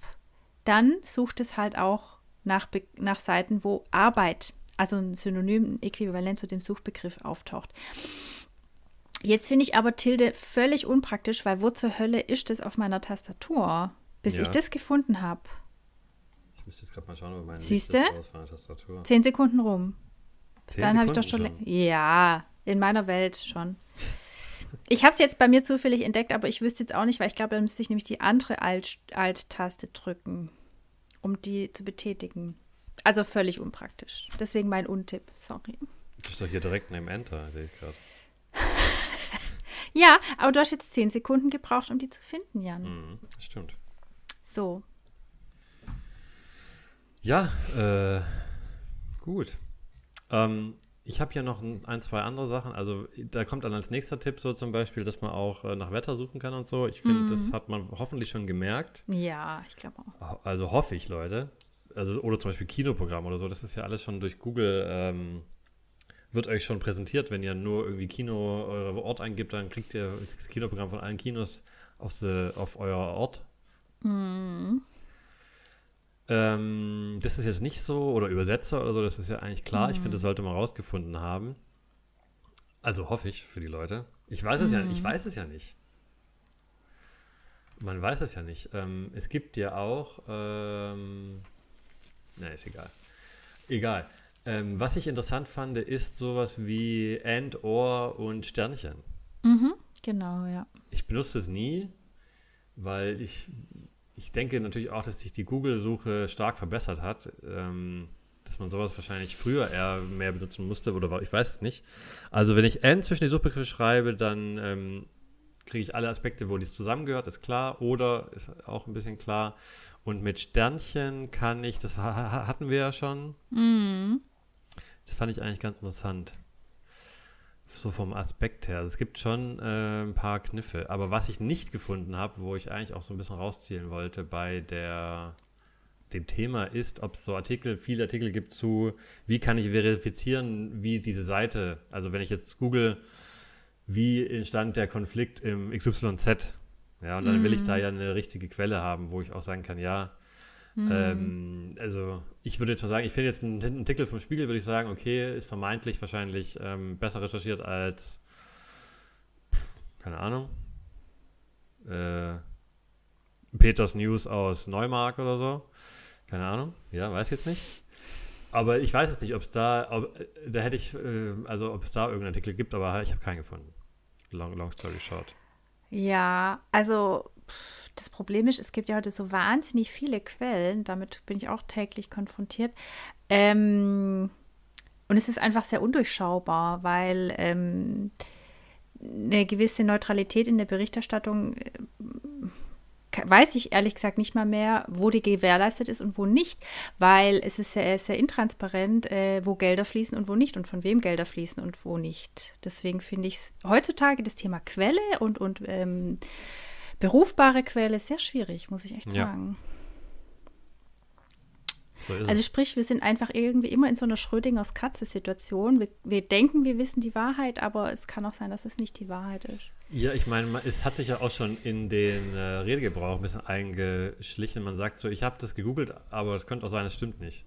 dann sucht es halt auch nach, nach Seiten, wo Arbeit, also ein Synonym, ein Äquivalent zu dem Suchbegriff auftaucht. Jetzt finde ich aber Tilde völlig unpraktisch, weil wo zur Hölle ist das auf meiner Tastatur? Bis
Ja.
ich das gefunden habe.
Ich müsste jetzt gerade mal schauen, ob mein
Siehste?
Tastatur.
Zehn Sekunden rum. Bis
Zehn
dahin habe ich doch schon.
Sekunden
Ja, in meiner Welt schon. Ich habe es jetzt bei mir zufällig entdeckt, aber ich wüsste jetzt auch nicht, weil ich glaube, dann müsste ich nämlich die andere Alt- Alt-Taste drücken, um die zu betätigen. Also völlig unpraktisch. Deswegen mein Untipp. Sorry.
Du bist doch hier direkt neben Enter, sehe ich gerade.
Ja, aber du hast jetzt zehn Sekunden gebraucht, um die zu finden, Jan.
Mhm, das stimmt.
So.
Ja, äh, gut. Ähm, ich habe hier noch ein, ein, zwei andere Sachen. Also da kommt dann als nächster Tipp so zum Beispiel, dass man auch äh, nach Wetter suchen kann und so. Ich finde, das hat man hoffentlich schon gemerkt.
Ja, ich glaube auch.
Also hoffe ich, Leute. Also, oder zum Beispiel Kinoprogramm oder so. Das ist ja alles schon durch Google, ähm, wird euch schon präsentiert. Wenn ihr nur irgendwie Kino, eure Ort eingibt, dann kriegt ihr das Kinoprogramm von allen Kinos auf, the, auf euer Ort. Ähm, das ist jetzt nicht so, oder Übersetzer oder so, das ist ja eigentlich klar. Ich finde, das sollte man rausgefunden haben. Also hoffe ich für die Leute. Ich weiß es ja, ich weiß es ja nicht. Man weiß es ja nicht. Ähm, es gibt ja auch, ähm, na, ist egal. Egal. Ähm, was ich interessant fand, ist sowas wie and, or und Sternchen.
Mhm, genau, ja.
Ich benutze es nie, weil ich, ich denke natürlich auch, dass sich die Google-Suche stark verbessert hat. Ähm, dass man sowas wahrscheinlich früher eher mehr benutzen musste oder war- ich weiß es nicht. Also wenn ich N zwischen die Suchbegriffe schreibe, dann ähm, kriege ich alle Aspekte, wo dies zusammengehört, ist klar. Oder ist auch ein bisschen klar. Und mit Sternchen kann ich, das ha- ha- hatten wir ja schon. Das fand ich eigentlich ganz interessant. So vom Aspekt her. Also es gibt schon äh, ein paar Kniffe. Aber was ich nicht gefunden habe, wo ich eigentlich auch so ein bisschen rauszielen wollte bei der dem Thema ist, ob es so Artikel, viele Artikel gibt zu, wie kann ich verifizieren, wie diese Seite, also wenn ich jetzt google, wie entstand der Konflikt im XYZ, ja, und dann will ich da ja eine richtige Quelle haben, wo ich auch sagen kann, ja, ähm, also ich würde jetzt mal sagen, ich finde jetzt einen, einen Artikel vom Spiegel, würde ich sagen, okay, ist vermeintlich wahrscheinlich ähm, besser recherchiert als, keine Ahnung, äh, Peters News aus Neumark oder so. Keine Ahnung, ja, weiß jetzt nicht. Aber ich weiß jetzt nicht, ob es da, ob, äh, da hätte ich, äh, also ob es da irgendeinen Artikel gibt, aber ich habe keinen gefunden. Long, long story short.
Ja, also pff, das Problem ist, es gibt ja heute so wahnsinnig viele Quellen, damit bin ich auch täglich konfrontiert. Ähm, und es ist einfach sehr undurchschaubar, weil ähm, eine gewisse Neutralität in der Berichterstattung äh, weiß ich ehrlich gesagt nicht mal mehr, wo die gewährleistet ist und wo nicht, weil es ist sehr, sehr intransparent, äh, wo Gelder fließen und wo nicht und von wem Gelder fließen und wo nicht. Deswegen finde ich es heutzutage das Thema Quelle und, und ähm, berufbare Quelle sehr schwierig, muss ich echt
Ja.
sagen.
So
Also sprich, wir sind einfach irgendwie immer in so einer Schrödingers Katze-Situation. Wir, wir denken, wir wissen die Wahrheit, aber es kann auch sein, dass es nicht die Wahrheit ist.
Ja, ich meine, es hat sich ja auch schon in den äh, Redegebrauch ein bisschen eingeschlichen. Man sagt so, ich habe das gegoogelt, aber es könnte auch sein, es stimmt nicht.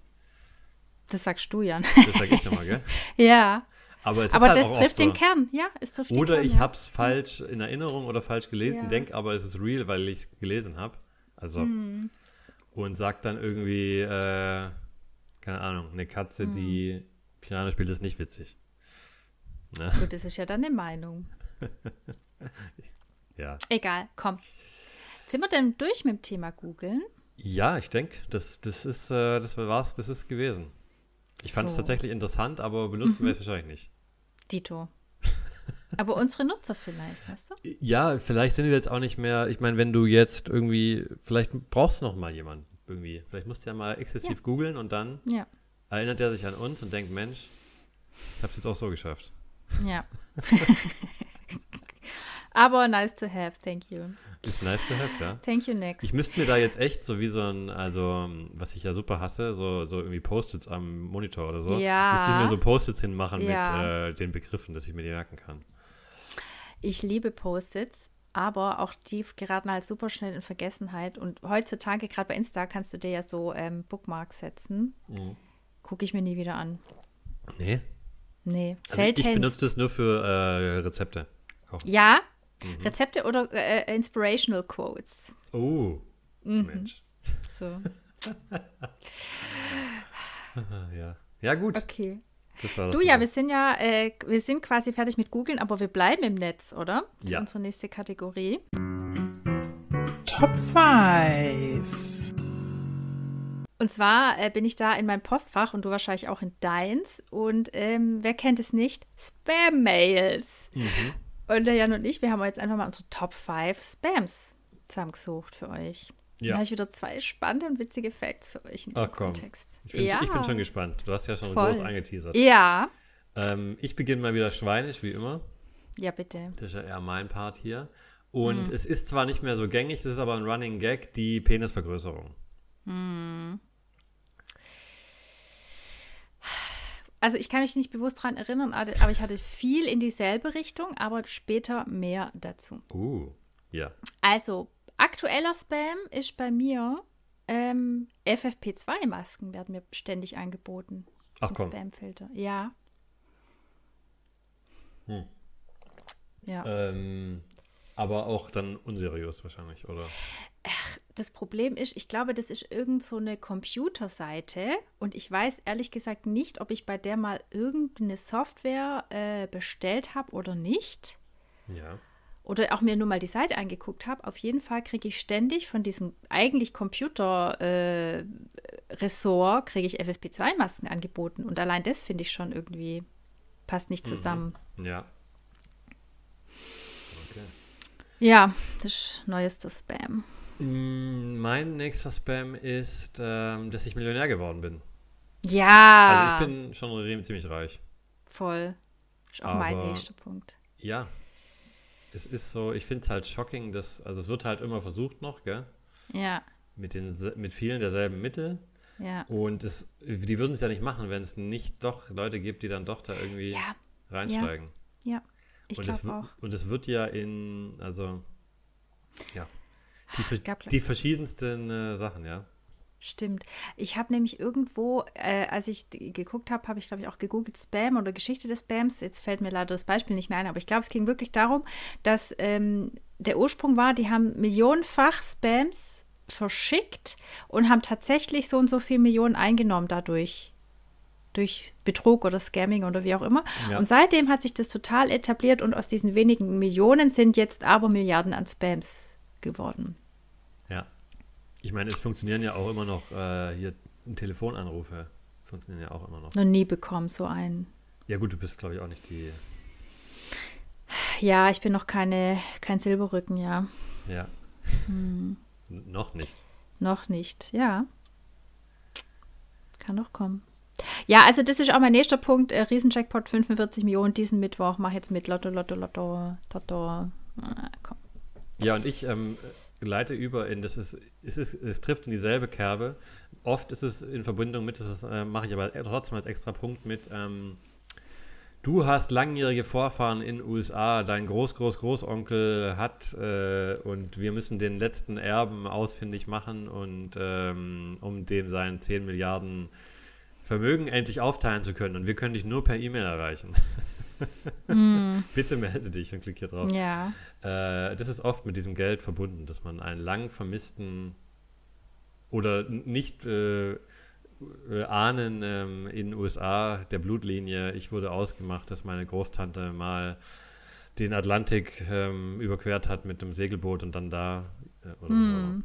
Das sagst du, Jan.
Das sage ich immer, gell?
ja.
Aber es
Aber
halt
das trifft
oft so.
den Kern, ja, es trifft den
Oder
Kern.
ich
ja.
habe es falsch in Erinnerung oder falsch gelesen,
Ja.
denk aber es ist real, weil ich es gelesen habe. Also
Hm.
und sag dann irgendwie, äh, keine Ahnung, eine Katze,
Hm.
die Piano spielt, ist nicht witzig. Ne?
Gut, das ist ja dann eine Meinung.
Ja.
Egal, komm. Sind wir denn durch mit dem Thema googeln?
Ja, ich denke, das, das ist, äh, das war's, das ist gewesen. Ich fand es
So.
tatsächlich interessant, aber benutzen wir es wahrscheinlich nicht.
Dito. Aber unsere Nutzer vielleicht, weißt du?
Ja, vielleicht sind wir jetzt auch nicht mehr, ich meine, wenn du jetzt irgendwie, vielleicht brauchst du noch mal jemanden irgendwie. Vielleicht musst du ja mal exzessiv googeln und dann
Ja,
erinnert er sich an uns und denkt, Mensch, ich hab's jetzt auch so geschafft.
ja. Aber nice to have, thank you.
Ist nice to have, ja.
Thank you, next.
Ich müsste mir da jetzt echt so wie so ein, also, was ich ja super hasse, so, so irgendwie Post-its am Monitor oder so.
Ja.
Müsste ich mir so Post-its hinmachen
Ja.
mit äh, den Begriffen, dass ich mir die merken kann.
Ich liebe Post-its, aber auch die geraten halt super schnell in Vergessenheit. Und heutzutage, gerade bei Insta, kannst du dir ja so ähm, Bookmarks setzen.
Mhm.
Gucke ich mir nie wieder an.
Nee.
Nee,
Also ich benutze das nur für äh, Rezepte. Kochen.
ja,
Mhm.
Rezepte oder äh, Inspirational Quotes.
Oh,
Mhm.
Mensch.
So,
ja. ja, gut.
okay.
Das war das
Du ja,
so.
wir sind ja, äh, wir sind quasi fertig mit googeln, aber wir bleiben im Netz, oder?
Ja.
Unsere nächste Kategorie.
Top 5.
Und zwar äh, bin ich da in meinem Postfach und du wahrscheinlich auch in deins. Und ähm, wer kennt es nicht? Spam-Mails.
Mhm.
Und der Jan und ich, wir haben jetzt einfach mal unsere Top 5 Spams zusammengesucht für euch. Da
Ja.
habe ich wieder zwei spannende und witzige Facts für euch in
Ach komm.
Kontext.
Ich bin,
ja.
ich bin schon gespannt. Du hast ja schon
Voll.
groß angeteasert.
Ja.
Ähm, ich beginne mal wieder schweinisch, wie immer.
Ja, bitte.
Das ist ja eher mein Part hier. Und
Hm.
es ist zwar nicht mehr so gängig, das ist aber ein Running Gag, die Penisvergrößerung.
Also ich kann mich nicht bewusst daran erinnern, aber ich hatte viel in dieselbe Richtung, aber später mehr dazu.
Uh, ja.
Also, aktueller Spam ist bei mir ähm, FFP2-Masken werden mir ständig angeboten.
Ach komm.
Spamfilter. Ja.
Hm.
Ja.
Ähm, aber auch dann unseriös wahrscheinlich, oder?
Das Problem ist, ich glaube, das ist irgend so eine Computerseite und ich weiß ehrlich gesagt nicht, ob ich bei der mal irgendeine Software äh, bestellt habe oder nicht.
Ja.
Oder auch mir nur mal die Seite angeguckt habe. Auf jeden Fall kriege ich ständig von diesem eigentlich Computer-Ressort kriege ich FFP2-Masken angeboten. Und allein das finde ich schon irgendwie passt nicht zusammen.
Ja. Okay.
Ja, das ist neuester Spam.
Mm, Mein nächster Spam ist, ähm, dass ich Millionär geworden bin.
Ja,
Also ich bin schon ziemlich reich.
voll. Ist auch mein
Aber-
nächster Punkt.
Ja. Es ist so, ich finde es halt shocking, dass, also es wird halt immer versucht noch, gell?
Ja,
Mit, den, mit vielen derselben Mittel.
ja.
Und es, die würden es ja nicht machen, wenn es nicht doch Leute gibt, die dann doch da irgendwie
Ja,
reinsteigen.
ja. Ich
und, es,
glaube auch.
und es wird ja in, also, ja, die,
Es
ver- die verschiedensten äh, Sachen, ja.
Stimmt. Ich habe nämlich irgendwo, äh, als ich geguckt habe, habe ich, glaube ich, auch gegoogelt Spam oder Geschichte des Spams. Jetzt fällt mir leider das Beispiel nicht mehr ein, aber ich glaube, es ging wirklich darum, dass ähm, der Ursprung war, die haben millionenfach Spams verschickt und haben tatsächlich so und so viel Millionen eingenommen dadurch. Durch Betrug oder Scamming oder wie auch immer.
Ja.
Und seitdem hat sich das total etabliert und aus diesen wenigen Millionen sind jetzt aber Milliarden an Spams geworden.
Ich meine, es funktionieren ja auch immer noch äh, hier Telefonanrufe. Funktionieren ja auch immer noch.
Noch nie bekommen, so einen.
Ja, gut, du bist, glaube ich, auch nicht die.
Ja, ich bin noch keine, kein Silberrücken, ja.
Ja.
Hm.
Noch nicht.
Noch nicht, ja. Kann noch kommen. Ja, also das ist auch mein nächster Punkt. Äh, Riesenjackpot 45 Millionen diesen Mittwoch. Mach jetzt mit Lotto, Lotto, Lotto, Lotto. Ah, komm.
Ja, und ich ähm, leite über in, das ist, es ist, es trifft in dieselbe Kerbe. Oft ist es in Verbindung mit, das äh, mache ich aber trotzdem als extra Punkt mit, ähm, du hast langjährige Vorfahren in USA, dein Groß-Groß-Großonkel hat äh, und wir müssen den letzten Erben ausfindig machen und ähm, um dem sein 10 Milliarden Vermögen endlich aufteilen zu können. Und wir können dich nur per E-Mail erreichen. Bitte melde dich und klick hier drauf.
Ja,
Äh, das ist oft mit diesem Geld verbunden, dass man einen lang vermissten oder nicht äh, äh, ahnen ähm, in den USA der Blutlinie, ich wurde ausgemacht, dass meine Großtante mal den Atlantik ähm, überquert hat mit einem Segelboot und dann da äh, oder
Hm.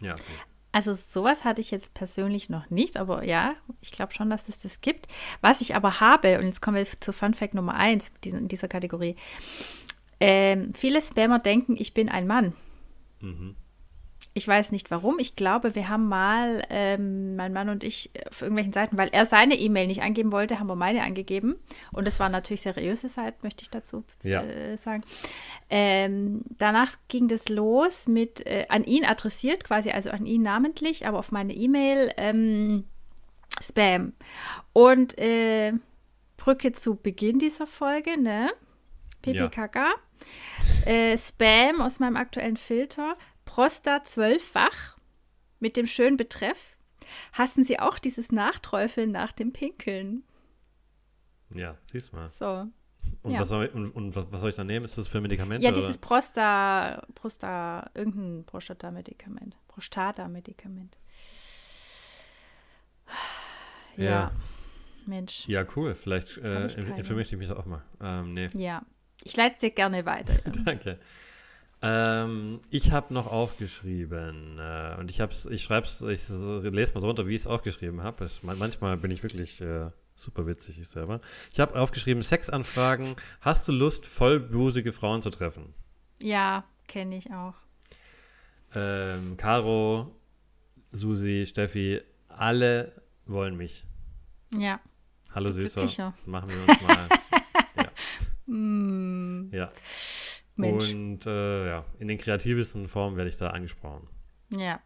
so. Ja, okay.
Also sowas hatte ich jetzt persönlich noch nicht, aber ja, ich glaube schon, dass es das gibt. Was ich aber habe, und jetzt kommen wir zu Fun Fact Nummer 1 in dieser Kategorie. Ähm, viele Spammer denken, ich bin ein Mann.
Mhm.
Ich weiß nicht warum. Ich glaube, wir haben mal, ähm, mein Mann und ich, auf irgendwelchen Seiten, weil er seine E-Mail nicht angeben wollte, haben wir meine angegeben. Und es waren natürlich seriöse Seiten, möchte ich dazu
Ja.
äh, sagen. Ähm, danach ging das los mit äh, an ihn adressiert, quasi, also an ihn namentlich, aber auf meine E-Mail ähm, Spam. Und äh, Brücke zu Beginn dieser Folge, ne? PPKK. Äh, Spam aus meinem aktuellen Filter. Prosta zwölffach mit dem schönen Betreff. Hassen Sie auch dieses Nachträufeln nach dem Pinkeln?
Ja, siehst du mal.
So.
Und,
Ja.
was, soll ich, und, und was soll ich da nehmen? Ist das für Medikamente?
Ja,
oder?
dieses Prosta, Prosta, irgendein Prostata-Medikament. Prostata-Medikament. Ja.
Ja.
Mensch.
Ja, cool. Vielleicht äh, informiere ich mich auch mal. Ähm, nee,
Ja. Ich leite dir gerne weiter.
Danke. Ähm, ich habe noch aufgeschrieben äh, und ich hab's, ich schreib's, ich lese mal so runter, wie ich es aufgeschrieben habe. Manchmal bin ich wirklich äh, super witzig, ich selber. Ich habe aufgeschrieben, Sexanfragen, hast du Lust, vollbusige Frauen zu treffen?
ja, kenne ich auch.
Ähm, Caro, Susi, Steffi, alle wollen mich.
Ja.
Hallo Süßer, machen wir uns mal.
Mm,
ja.
Mensch.
Und äh, ja, in den kreativsten Formen werde ich da angesprochen.
Ja.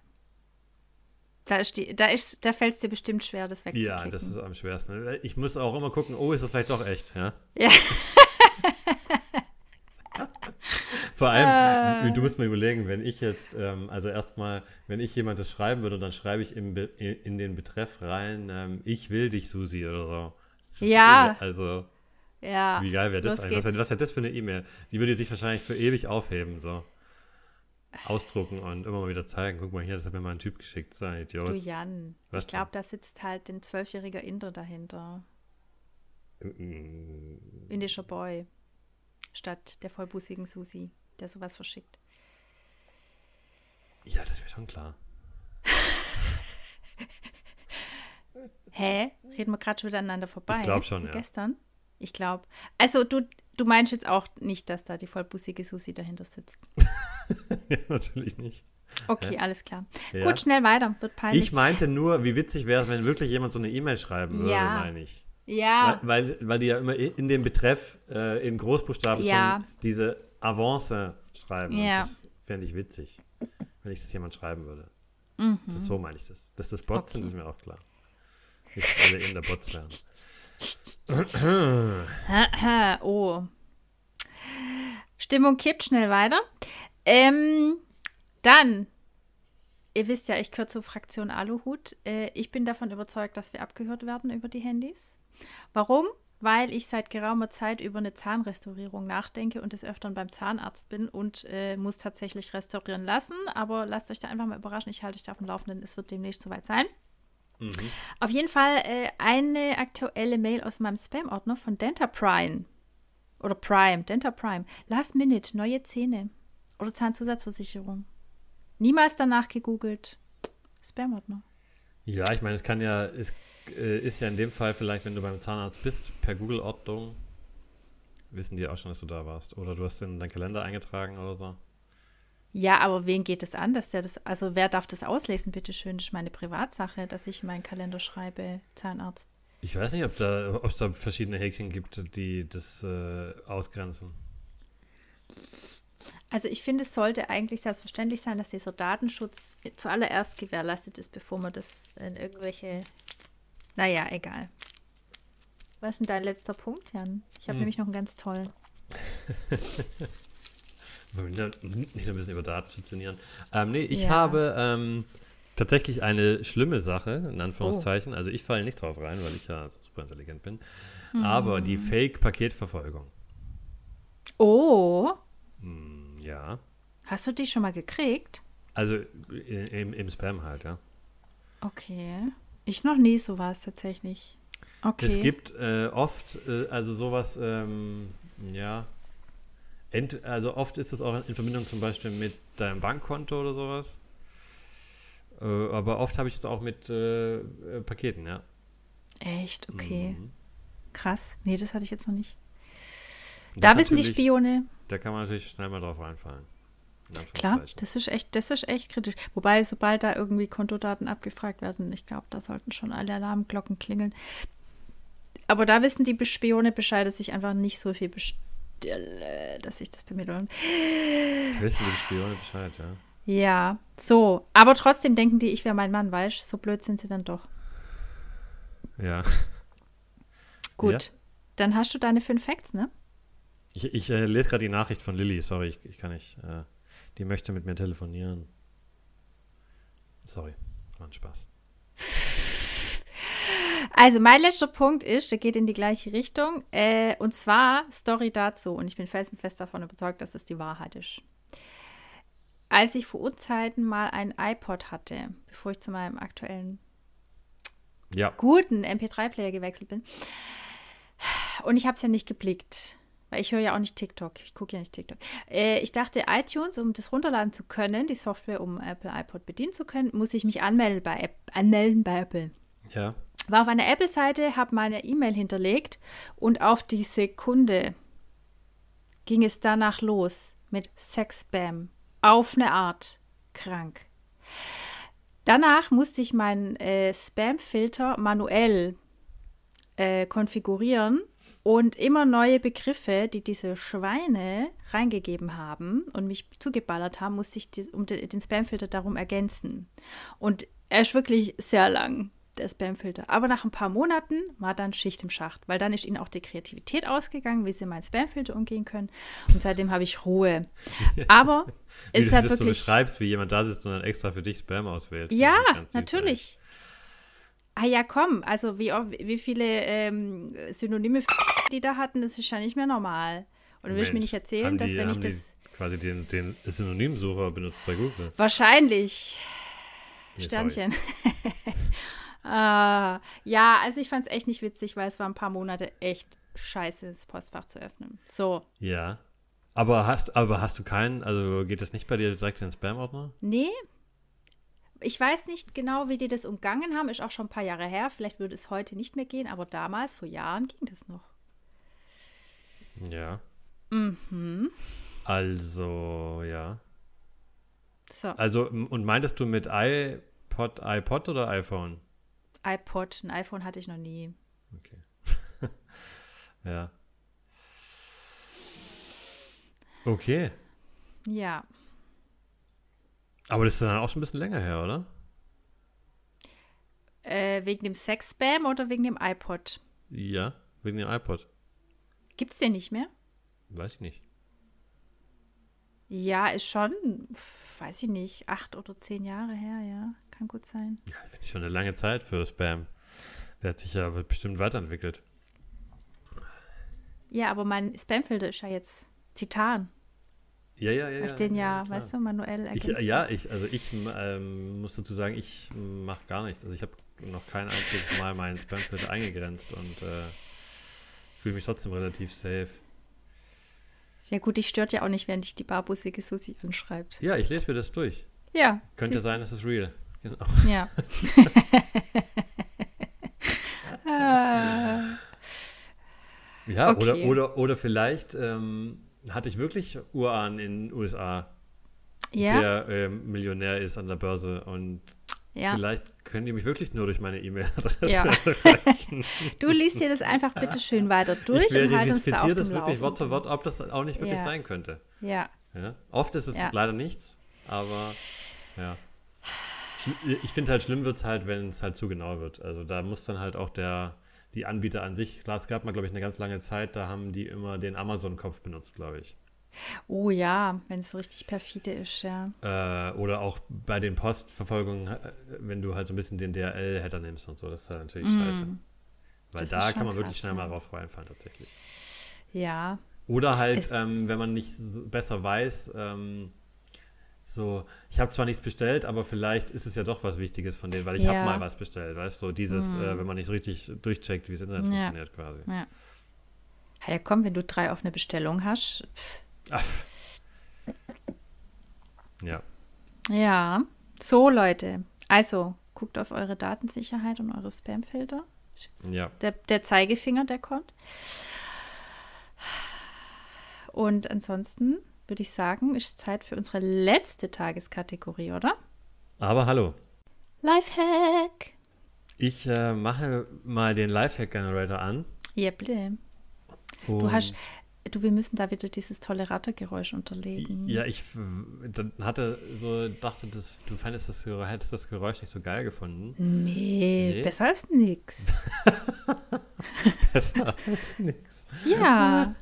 Da, ist die, da, ist, da fällt es dir bestimmt schwer, das wegzuklicken.
Ja, das ist am schwersten. Ich muss auch immer gucken, oh, ist das vielleicht doch echt, ja?
Ja.
Vor allem,
Äh.
du musst mir überlegen, wenn ich jetzt, ähm, also erstmal, wenn ich jemand das schreiben würde, dann schreibe ich im Be in den Betreff rein, ähm, ich will dich, Susi, oder so. Das
Ja.
Also,
ja.
wie geil wäre das eigentlich? Was, wäre das für eine E-Mail? Die würde sich wahrscheinlich für ewig aufheben, so. Ausdrucken und immer mal wieder zeigen. Guck mal hier, das hat mir mal ein Typ geschickt, so ein
Du
Idiot.
Jan,
Was
ich glaube, da sitzt halt ein zwölfjähriger Inder dahinter.
Mm,
Indischer Boy. Statt der vollbusigen Susi, der sowas verschickt.
Ja, das wäre schon klar.
Hä? Reden wir gerade schon wieder aneinander vorbei?
Ich glaub schon, ja.
Gestern? Ich glaube. Also, du, du meinst jetzt auch nicht, dass da die vollbusige Susi dahinter sitzt.
ja, natürlich nicht.
Okay, alles klar.
Ja.
Gut, schnell weiter. Wird peinlich.
Ich meinte nur, wie witzig wäre es, wenn wirklich jemand so eine E-Mail schreiben würde,
Ja.
meine ich.
ja.
Weil, weil, weil die ja immer in dem Betreff äh, in Großbuchstaben
Ja.
schon diese Avance schreiben.
Ja.
Und das fände ich witzig, wenn ich das jemand schreiben würde.
Mhm.
Das so meine ich das. Dass das Bots sind,
Okay.
ist mir auch klar. Nicht alle in der Bots werden.
oh. Stimmung kippt schnell weiter. Ähm, dann, ihr wisst ja, ich gehöre zur Fraktion Aluhut. Äh, ich bin davon überzeugt, dass wir abgehört werden über die Handys. Warum? Weil ich seit geraumer Zeit über eine Zahnrestaurierung nachdenke und des Öfteren beim Zahnarzt bin und äh, muss tatsächlich restaurieren lassen. Aber lasst euch da einfach mal überraschen. Ich halte euch da auf dem Laufenden. Es wird demnächst soweit sein.
Mhm.
Auf jeden Fall äh, eine aktuelle Mail aus meinem Spam-Ordner von Denta Prime. Oder Prime, Denta Prime. Last Minute, neue Zähne. Oder Zahnzusatzversicherung. Niemals danach gegoogelt. Spam-Ordner.
Ja, ich meine, es kann ja, es äh, ist ja in dem Fall vielleicht, wenn du beim Zahnarzt bist, per Google-Ortung, wissen die auch schon, dass du da warst. Oder du hast in deinen Kalender eingetragen oder so.
Ja, aber wen geht es an, dass der das, also wer darf das auslesen, bitteschön? Das ist meine Privatsache, dass ich in meinen Kalender schreibe, Zahnarzt.
Ich weiß nicht, ob da, ob es da verschiedene Häkchen gibt, die das äh, ausgrenzen.
Also ich finde, es sollte eigentlich selbstverständlich sein, dass dieser Datenschutz zuallererst gewährleistet ist, bevor man das in irgendwelche. Naja, egal. Was ist denn dein letzter Punkt, Jan? Ich habe
Hm.
nämlich noch einen ganz tollen.
Nicht ein bisschen über Daten funktionieren. Ähm, nee, ich
Ja.
habe ähm, tatsächlich eine schlimme Sache, in
Oh.
Anführungszeichen. Also ich falle nicht drauf rein, weil ich ja super intelligent bin.
Hm.
Aber die Fake-Paketverfolgung.
Oh,
Hm, ja.
hast du die schon mal gekriegt?
Also im, im Spam halt, ja.
Okay. Ich noch nie sowas tatsächlich. Okay.
Es gibt äh, oft, äh, also sowas, ähm, ja, ent, also oft ist es auch in Verbindung zum Beispiel mit deinem Bankkonto oder sowas. Äh, aber oft habe ich es auch mit äh, äh, Paketen, ja.
Echt? Okay.
Mhm.
Krass. Nee, das hatte ich jetzt noch nicht. Da
das
wissen die Spione.
Da kann man natürlich schnell mal drauf reinfallen. In
Klar, das ist echt, das ist echt kritisch. Wobei, sobald da irgendwie Kontodaten abgefragt werden, ich glaube, da sollten schon alle Alarmglocken klingeln. Aber da wissen die Spione Bescheid, dass ich einfach nicht so viel bestelle, dass ich das bei mir lohnt.
Da wissen die Spione Bescheid, ja.
Ja, so. Aber trotzdem denken die, ich wäre mein Mann, weißt du? So blöd sind sie dann doch.
Ja.
Gut.
Ja.
Dann hast du deine fünf Facts, ne?
Ich, ich äh, lese gerade die Nachricht von Lilly, sorry, ich, ich kann nicht. Äh, die möchte mit mir telefonieren. Sorry, war ein Spaß.
Also, mein letzter Punkt ist, der geht in die gleiche Richtung. Äh, und zwar Story dazu. Und ich bin felsenfest davon überzeugt, dass es die Wahrheit ist. Als ich vor Urzeiten mal ein iPod hatte, bevor ich zu meinem aktuellen
Ja,
guten MP3-Player gewechselt bin, und ich habe es ja nicht geblickt, weil ich höre ja auch nicht TikTok. Ich gucke ja nicht TikTok. Äh, ich dachte, iTunes, um das runterladen zu können, die Software, um Apple iPod bedienen zu können, muss ich mich anmelden bei, App, anmelden bei Apple.
ja.
War auf einer Apple-Seite, habe meine E-Mail hinterlegt und auf die Sekunde ging es danach los mit Sex-Spam. Auf eine Art krank. Danach musste ich meinen äh, Spam-Filter manuell äh, konfigurieren und immer neue Begriffe, die diese Schweine reingegeben haben und mich zugeballert haben, musste ich die, um de, den Spam-Filter darum ergänzen. Und er ist wirklich sehr lang, der Spam-Filter. Aber nach ein paar Monaten war dann Schicht im Schacht, weil dann ist ihnen auch die Kreativität ausgegangen, wie sie meinen Spam-Filter umgehen können. Und seitdem habe ich Ruhe. Aber
Wie
es
du
ist halt
das
wirklich.
beschreibst, wie jemand da sitzt und dann extra für dich Spam auswählt.
Ja, natürlich. Ah ja, komm, also wie, oft- wie viele ähm, Synonyme die da hatten, das ist ja nicht mehr normal. Und du willst mir nicht erzählen,
haben
dass
die,
wenn ich das...
Die quasi den, den Synonymsucher benutzt bei Google.
Wahrscheinlich.
Nee.
Sternchen. ah, ja, also ich fand es echt nicht witzig, weil es war ein paar Monate echt scheiße, das Postfach zu öffnen. So,
Ja. Aber hast, aber hast du keinen, also geht das nicht bei dir direkt in den Spam-Ordner?
nee. Ich weiß nicht genau, wie die das umgangen haben, ist auch schon ein paar Jahre her. Vielleicht würde es heute nicht mehr gehen, aber damals, vor Jahren, ging das noch.
Ja.
Mhm.
Also, ja.
So,
Also, und meintest du mit iPod, iPod oder iPhone?
iPod, ein iPhone hatte ich noch nie.
Okay. ja. Okay.
Ja,
Aber das ist dann auch schon ein bisschen länger her, oder?
äh, wegen dem Sex-Spam oder wegen dem iPod?
Ja, wegen dem iPod.
Gibt's den nicht mehr?
Weiß ich nicht.
Ja, ist schon, weiß ich nicht, acht oder zehn Jahre her, ja. Kann gut sein.
Ja, finde ich schon eine lange Zeit für Spam. Der hat sich ja bestimmt weiterentwickelt.
Ja, aber mein Spamfilter ist ja jetzt Titan.
Ja, ja, ja.
Weil ich den ja, weißt du, manuell
Ich,
ergänzt
ja,
habe.
ich, also ich ähm, muss dazu sagen, ich mache gar nichts. Also ich habe noch kein einziges Mal meinen Spamfilter eingegrenzt und äh, fühle mich trotzdem relativ safe.
Ja gut, dich stört ja auch nicht, wenn dich die barbusige Susi anschreibt.
Ja, ich lese mir das durch.
Ja.
Könnte sein, es ist real. Genau.
Ja. Ah,
Ja,
Okay.
oder, oder, oder vielleicht ähm, hatte ich wirklich Uran in den USA,
ja,
der ähm, Millionär ist an der Börse und
ja.
vielleicht können die mich wirklich nur durch meine E-Mail-Adresse
Ja.
erreichen.
Du liest dir das einfach bitte schön weiter durch
ich
und halt uns da auf dem
das wirklich Wort für. Wort, ob das auch nicht wirklich
Ja.
sein könnte.
Ja,
Ja? Oft ist es leider nichts, aber ja. Schli- Ich finde halt schlimm wird es halt, wenn es halt zu genau wird. Also da muss dann halt auch der, die Anbieter an sich, klar, es gab mal, glaube ich, eine ganz lange Zeit, da haben die immer den Amazon-Kopf benutzt, glaube ich.
oh ja, wenn es so richtig perfide ist, ja.
Äh, oder auch bei den Postverfolgungen, äh, wenn du halt so ein bisschen den DRL-Header nimmst und so, das ist halt natürlich scheiße. Weil
Mm. Das
da kann man wirklich
krass,
schnell mal drauf reinfallen, tatsächlich.
Ja,
Oder halt, ähm, wenn man nicht besser weiß, ähm, so, ich habe zwar nichts bestellt, aber vielleicht ist es ja doch was Wichtiges von denen, weil ich
Ja.
habe mal was bestellt, weißt du, so dieses, äh, wenn man nicht richtig durchcheckt, wie das Internet
Ja.
funktioniert quasi.
ja. Ja, komm, wenn du drei offene Bestellungen hast,
Ach. Ja.
Ja, so Leute. Also, guckt auf eure Datensicherheit und eure Spamfilter.
Ja.
Der, der Zeigefinger, der kommt. Und ansonsten würde ich sagen, ist Zeit für unsere letzte Tageskategorie, oder?
Aber hallo.
Lifehack.
Ich äh, mache mal den Lifehack-Generator an.
Ja, bitte. Du
und-
hast, du, wir müssen da wieder dieses tolle Rattergeräusch unterlegen.
Ja, ich hatte so, dachte, dass, du fandest das, Geräusch- hättest das Geräusch nicht so geil gefunden.
Nee,
Nee?
besser als nix.
Besser als nix.
Ja.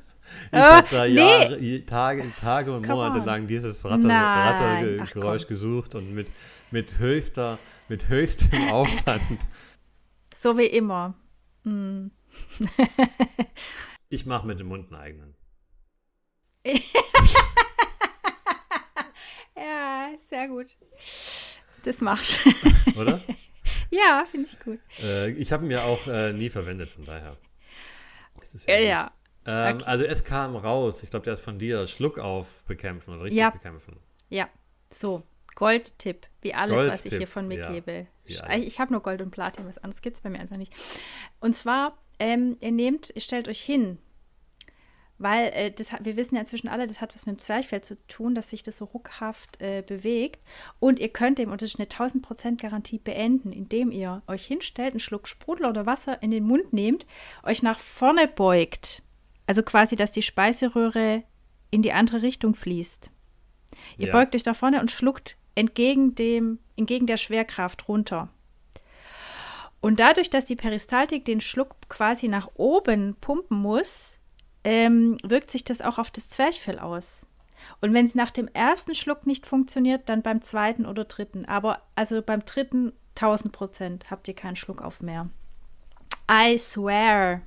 Ich
Äh,
habe da
nee.
Jahre, Tage, Tage und
Come
Monate
on.
lang dieses Ratter. Rattergeräusch
komm.
gesucht und mit, mit höchster, mit höchstem Aufwand.
So wie immer. Hm.
Ich mache mit dem Mund einen eigenen.
Ja, sehr gut. Das machst
Oder?
Ja, finde ich gut.
äh, ich habe ihn ja auch äh, nie verwendet, von daher.
Ja,
gut.
ja.
Ähm,
Okay.
Also es kam raus, ich glaube, der ist von dir, Schluck auf bekämpfen oder richtig
Ja.
bekämpfen.
Ja. So, Goldtipp, wie alles, was ich hier von mir
ja.
gebe. Ich, habe nur Gold und Platin, was anderes gibt es bei mir einfach nicht. Und zwar, ähm, ihr nehmt, ihr stellt euch hin, weil äh, das, hat- wir wissen ja inzwischen alle, das hat was mit dem Zwerchfell zu tun, dass sich das so ruckhaft äh, bewegt. Und ihr könnt dem, und das ist eine 1000% Garantie, beenden, indem ihr euch hinstellt, einen Schluck Sprudel oder Wasser in den Mund nehmt, euch nach vorne beugt. Also quasi, dass die Speiseröhre in die andere Richtung fließt. Ihr
Ja.
beugt euch nach vorne und schluckt entgegen, dem, entgegen der Schwerkraft runter. Und dadurch, dass die Peristaltik den Schluck quasi nach oben pumpen muss, ähm, wirkt sich das auch auf das Zwerchfell aus. Und wenn es nach dem ersten Schluck nicht funktioniert, dann beim zweiten oder dritten. Aber also beim dritten 1000 Prozent habt ihr keinen Schluck auf mehr. I swear.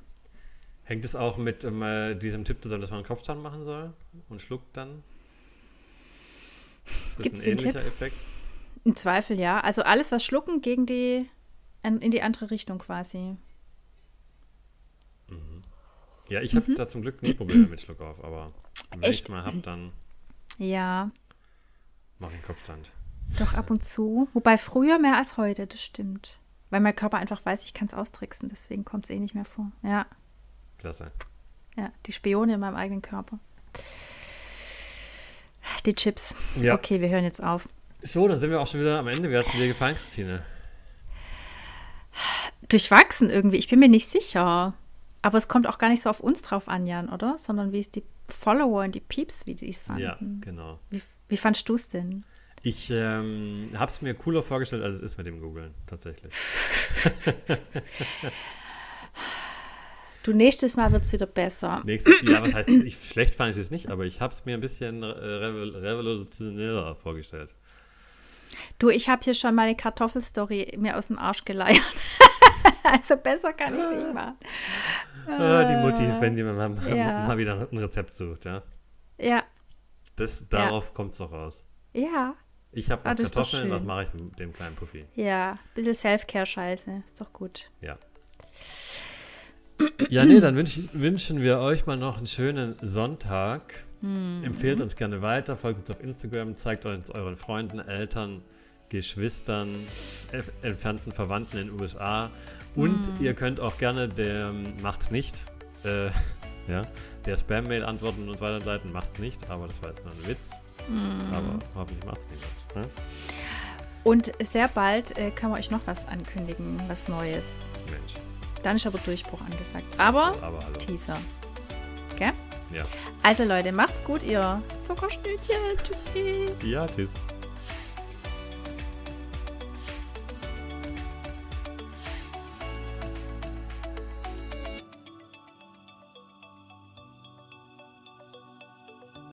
Hängt es auch mit ähm, äh, diesem Tipp zusammen, dass man einen Kopfstand machen soll und schluckt dann? Ist das
Gibt's
ein ähnlicher
Tipp?
Effekt?
Im Zweifel ja. Also alles, was schlucken, gegen die, in die andere Richtung quasi.
Ja, ich habe da zum Glück nie Probleme mit Schluck auf, aber wenn ich
Mhm.
Es mal habe, dann
Ja,
mache ich einen Kopfstand.
doch ab und zu. Wobei früher mehr als heute, das stimmt. Weil mein Körper einfach weiß, ich kann es austricksen, deswegen kommt es eh nicht mehr vor. Ja,
Klasse.
ja, die Spione in meinem eigenen Körper. Die Chips.
Ja.
Okay, wir hören jetzt auf.
So, dann sind wir auch schon wieder am Ende. Wie hat es dir gefallen, Christine?
Durchwachsen irgendwie, ich bin mir nicht sicher. Aber es kommt auch gar nicht so auf uns drauf an, Jan, oder? Sondern wie es die Follower und die Peeps, wie sie es fanden.
Ja, genau.
Wie, wie fandst du es denn?
Ich ähm, habe es mir cooler vorgestellt, als es ist mit dem Googlen, tatsächlich.
Du, nächstes Mal wird es wieder besser.
Nächstes, ja, was heißt, ich, schlecht fand ich es nicht, aber ich habe es mir ein bisschen äh, revol- revolutionärer vorgestellt.
Du, ich habe hier schon meine Kartoffelstory mir aus dem Arsch geleiert. also besser kann ich es nicht machen.
Ah, die Mutti, wenn die mal, mal,
ja.
mal wieder ein Rezept sucht, ja.
Ja,
Das, darauf kommt es doch raus.
ja,
Ich habe
Ah,
Kartoffeln, was mache ich mit dem kleinen Puffy?
ja. Bisschen Self-Care-Scheiße. Ist doch gut.
Ja. Ja, nee, dann wünsch, wünschen wir euch mal noch einen schönen Sonntag.
Mhm.
Empfehlt uns gerne weiter, folgt uns auf Instagram, zeigt uns euren Freunden, Eltern, Geschwistern, entfernten Verwandten in den USA. Und
Mhm.
ihr könnt auch gerne der macht's nicht, äh, ja, der Spam-Mail antworten und weiterleiten. Macht's nicht, aber das war jetzt nur ein Witz.
Mhm.
Aber hoffentlich macht's niemand. Ne?
Und sehr bald äh, können wir euch noch was ankündigen, was Neues.
Mensch.
Dann ist aber Durchbruch angesagt. Aber
aber.
Teaser. Gell?
Ja.
Also Leute, macht's gut, ihr Zuckerstütchen. Tschüssi.
Ja, tschüss.